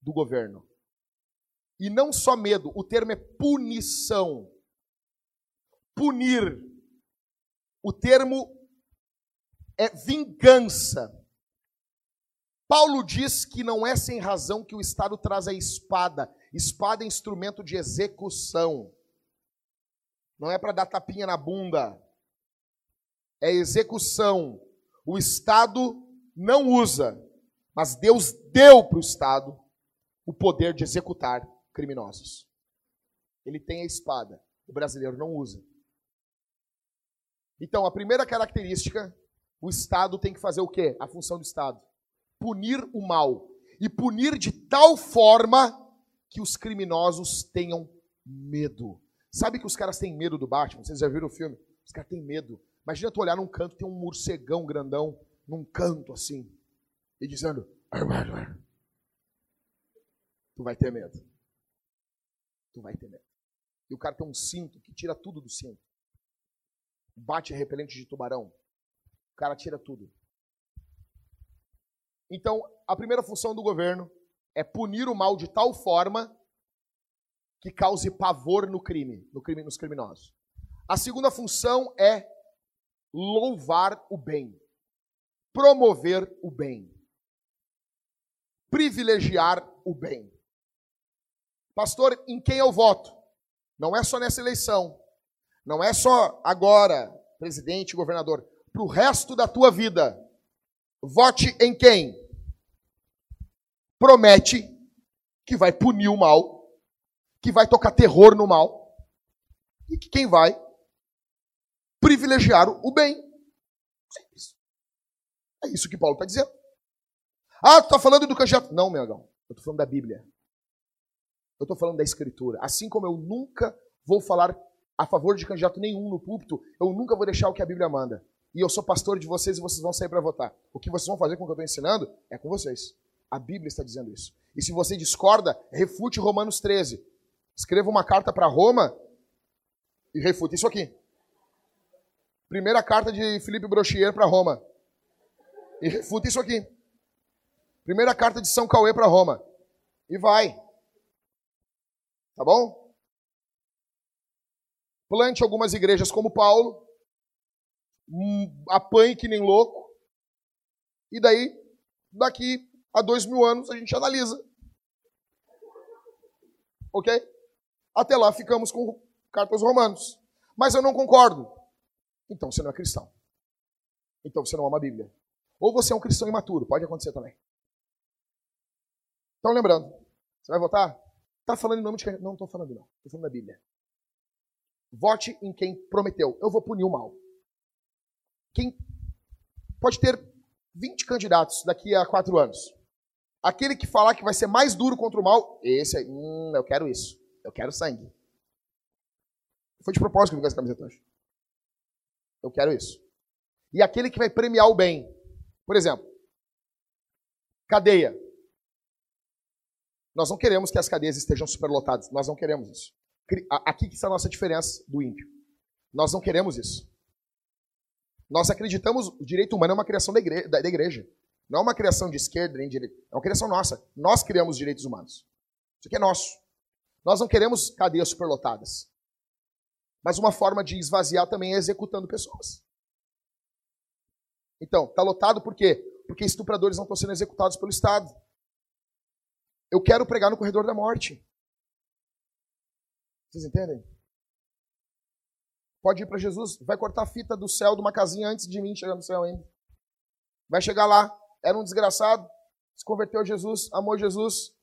A: do governo. E não só medo, o termo é punição. Punir. O termo é vingança. Paulo diz que não é sem razão que o Estado traz a espada. Espada é instrumento de execução. Não é para dar tapinha na bunda. É execução o Estado não usa, mas Deus deu para o Estado o poder de executar criminosos. Ele tem a espada, o brasileiro não usa. Então, a primeira característica, o Estado tem que fazer o quê? A função do Estado: punir o mal. E punir de tal forma que os criminosos tenham medo. Sabe que os caras têm medo do Batman? Vocês já viram o filme? Os caras têm medo. Imagina tu olhar num canto, tem um morcegão grandão, num canto assim, e dizendo: Tu vai ter medo. Tu vai ter medo. E o cara tem um cinto que tira tudo do cinto. Bate repelente de tubarão. O cara tira tudo. Então, a primeira função do governo é punir o mal de tal forma que cause pavor no crime, no crime nos criminosos. A segunda função é louvar o bem, promover o bem, privilegiar o bem. Pastor, em quem eu voto? Não é só nessa eleição, não é só agora, presidente, governador, para o resto da tua vida. Vote em quem? Promete que vai punir o mal, que vai tocar terror no mal, e que quem vai privilegiar o bem. Simples. É isso que Paulo está dizendo. Ah, tu está falando do candidato. Não, meu amigão. Eu estou falando da Bíblia. Eu estou falando da Escritura. Assim como eu nunca vou falar a favor de candidato nenhum no púlpito, eu nunca vou deixar o que a Bíblia manda. E eu sou pastor de vocês e vocês vão sair para votar. O que vocês vão fazer com o que eu estou ensinando é com vocês. A Bíblia está dizendo isso. E se você discorda, refute Romanos 13. Escreva uma carta para Roma e refute isso aqui. Primeira carta de Felipe Brochier para Roma. E refuta isso aqui. Primeira carta de São Cauê para Roma. E vai. Tá bom? Plante algumas igrejas como Paulo. Hum, apanhe que nem louco. E daí, daqui a dois mil anos, a gente analisa. Ok? Até lá ficamos com cartas romanos. Mas eu não concordo. Então você não é cristão. Então você não ama a Bíblia. Ou você é um cristão imaturo, pode acontecer também. Então lembrando, você vai votar? Está falando em nome de quem? Não estou falando não, estou falando da Bíblia. Vote em quem prometeu. Eu vou punir o mal. Quem pode ter 20 candidatos daqui a quatro anos. Aquele que falar que vai ser mais duro contra o mal, esse aí, hum, eu quero isso. Eu quero sangue. Foi de propósito que eu vi essa camiseta hoje. Eu quero isso. E aquele que vai premiar o bem. Por exemplo, cadeia. Nós não queremos que as cadeias estejam superlotadas. Nós não queremos isso. Aqui que está a nossa diferença do ímpio. Nós não queremos isso. Nós acreditamos o direito humano é uma criação da igreja, da igreja. Não é uma criação de esquerda nem de direita. É uma criação nossa. Nós criamos direitos humanos. Isso aqui é nosso. Nós não queremos cadeias superlotadas. Mas uma forma de esvaziar também é executando pessoas. Então, está lotado por quê? Porque estupradores não estão sendo executados pelo Estado. Eu quero pregar no corredor da morte. Vocês entendem? Pode ir para Jesus, vai cortar a fita do céu de uma casinha antes de mim chegar no céu ainda. Vai chegar lá, era um desgraçado, se converteu a Jesus, amou Jesus. O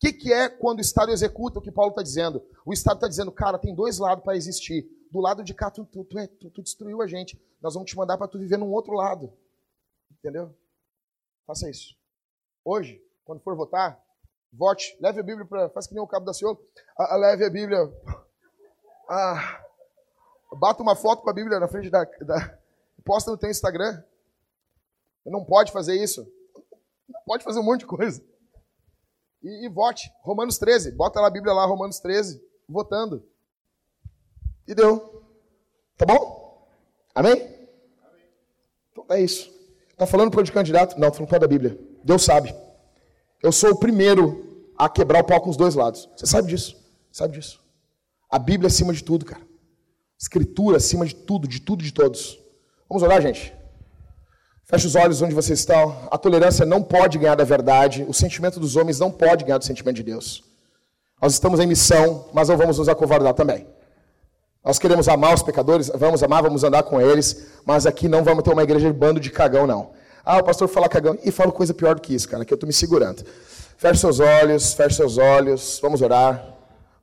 A: que, que é quando o Estado executa o que Paulo está dizendo? O Estado está dizendo, cara, tem dois lados para existir. Do lado de cá, tu, tu, é, tu, tu destruiu a gente. Nós vamos te mandar para tu viver num outro lado. Entendeu? Faça isso. Hoje, quando for votar, vote, leve a Bíblia para. Faz que nem o cabo da Ciolo. Ah, leve a Bíblia. Ah, bata uma foto com a Bíblia na frente da, da. Posta no teu Instagram. Não pode fazer isso. Pode fazer um monte de coisa. E, e, vote. Romanos 13. Bota lá a Bíblia lá, Romanos 13. Votando. E deu. Tá bom? Amém? Então é isso. Tá falando para o candidato? Não, falando para da Bíblia. Deus sabe. Eu sou o primeiro a quebrar o pau com os dois lados. Você sabe disso. Sabe disso. A Bíblia acima de tudo, cara. Escritura acima de tudo, de tudo, de todos. Vamos orar, gente? Feche os olhos onde vocês estão. A tolerância não pode ganhar da verdade. O sentimento dos homens não pode ganhar do sentimento de Deus. Nós estamos em missão, mas não vamos nos acovardar também. Nós queremos amar os pecadores, vamos amar, vamos andar com eles, mas aqui não vamos ter uma igreja de bando de cagão, não. Ah, o pastor fala cagão. E falo coisa pior do que isso, cara, que eu estou me segurando. Feche seus olhos, feche seus olhos, vamos orar.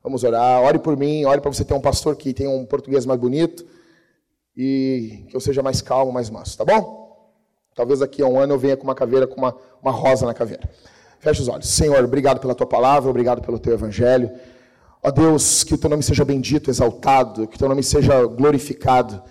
A: Vamos orar. Ore por mim, ore para você ter um pastor que tenha um português mais bonito e que eu seja mais calmo, mais manso, tá bom? Talvez daqui a um ano eu venha com uma caveira, com uma, uma rosa na caveira. Feche os olhos. Senhor, obrigado pela tua palavra, obrigado pelo teu evangelho. Ó Deus, que o teu nome seja bendito, exaltado, que o teu nome seja glorificado,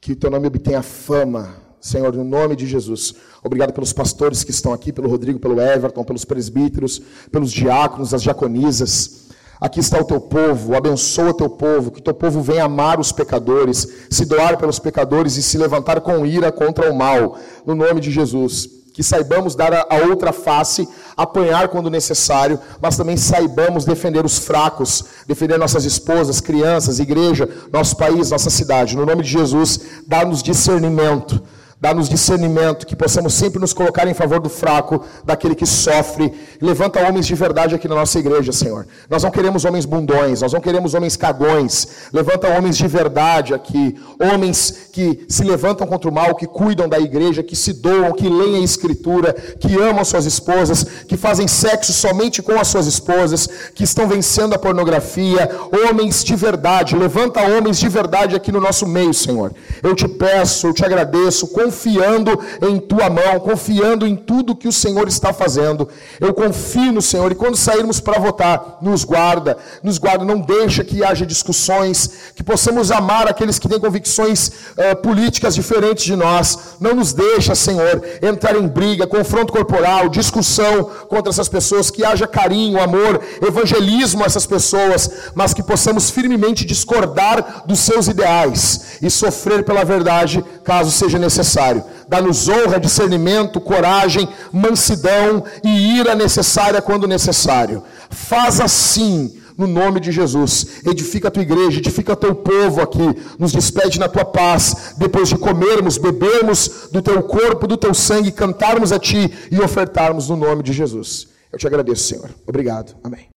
A: que o teu nome obtenha fama, Senhor, no nome de Jesus. Obrigado pelos pastores que estão aqui, pelo Rodrigo, pelo Everton, pelos presbíteros, pelos diáconos, as diaconisas. Aqui está o teu povo, abençoa o teu povo, que teu povo venha amar os pecadores, se doar pelos pecadores e se levantar com ira contra o mal, no nome de Jesus. Que saibamos dar a outra face, apanhar quando necessário, mas também saibamos defender os fracos, defender nossas esposas, crianças, igreja, nosso país, nossa cidade. No nome de Jesus, dá-nos discernimento Dá-nos discernimento, que possamos sempre nos colocar em favor do fraco, daquele que sofre. Levanta homens de verdade aqui na nossa igreja, Senhor. Nós não queremos homens bundões, nós não queremos homens cagões. Levanta homens de verdade aqui. Homens que se levantam contra o mal, que cuidam da igreja, que se doam, que leem a Escritura, que amam suas esposas, que fazem sexo somente com as suas esposas, que estão vencendo a pornografia. Homens de verdade. Levanta homens de verdade aqui no nosso meio, Senhor. Eu te peço, eu te agradeço confiando em tua mão, confiando em tudo que o Senhor está fazendo. Eu confio no Senhor e quando sairmos para votar, nos guarda, nos guarda, não deixa que haja discussões, que possamos amar aqueles que têm convicções uh, políticas diferentes de nós. Não nos deixa, Senhor, entrar em briga, confronto corporal, discussão contra essas pessoas, que haja carinho, amor, evangelismo a essas pessoas, mas que possamos firmemente discordar dos seus ideais e sofrer pela verdade, caso seja necessário necessário. Dá-nos honra, discernimento, coragem, mansidão e ira necessária quando necessário. Faz assim, no nome de Jesus. Edifica a tua igreja, edifica teu povo aqui. Nos despede na tua paz, depois de comermos, bebermos do teu corpo, do teu sangue, cantarmos a ti e ofertarmos no nome de Jesus. Eu te agradeço, Senhor. Obrigado. Amém.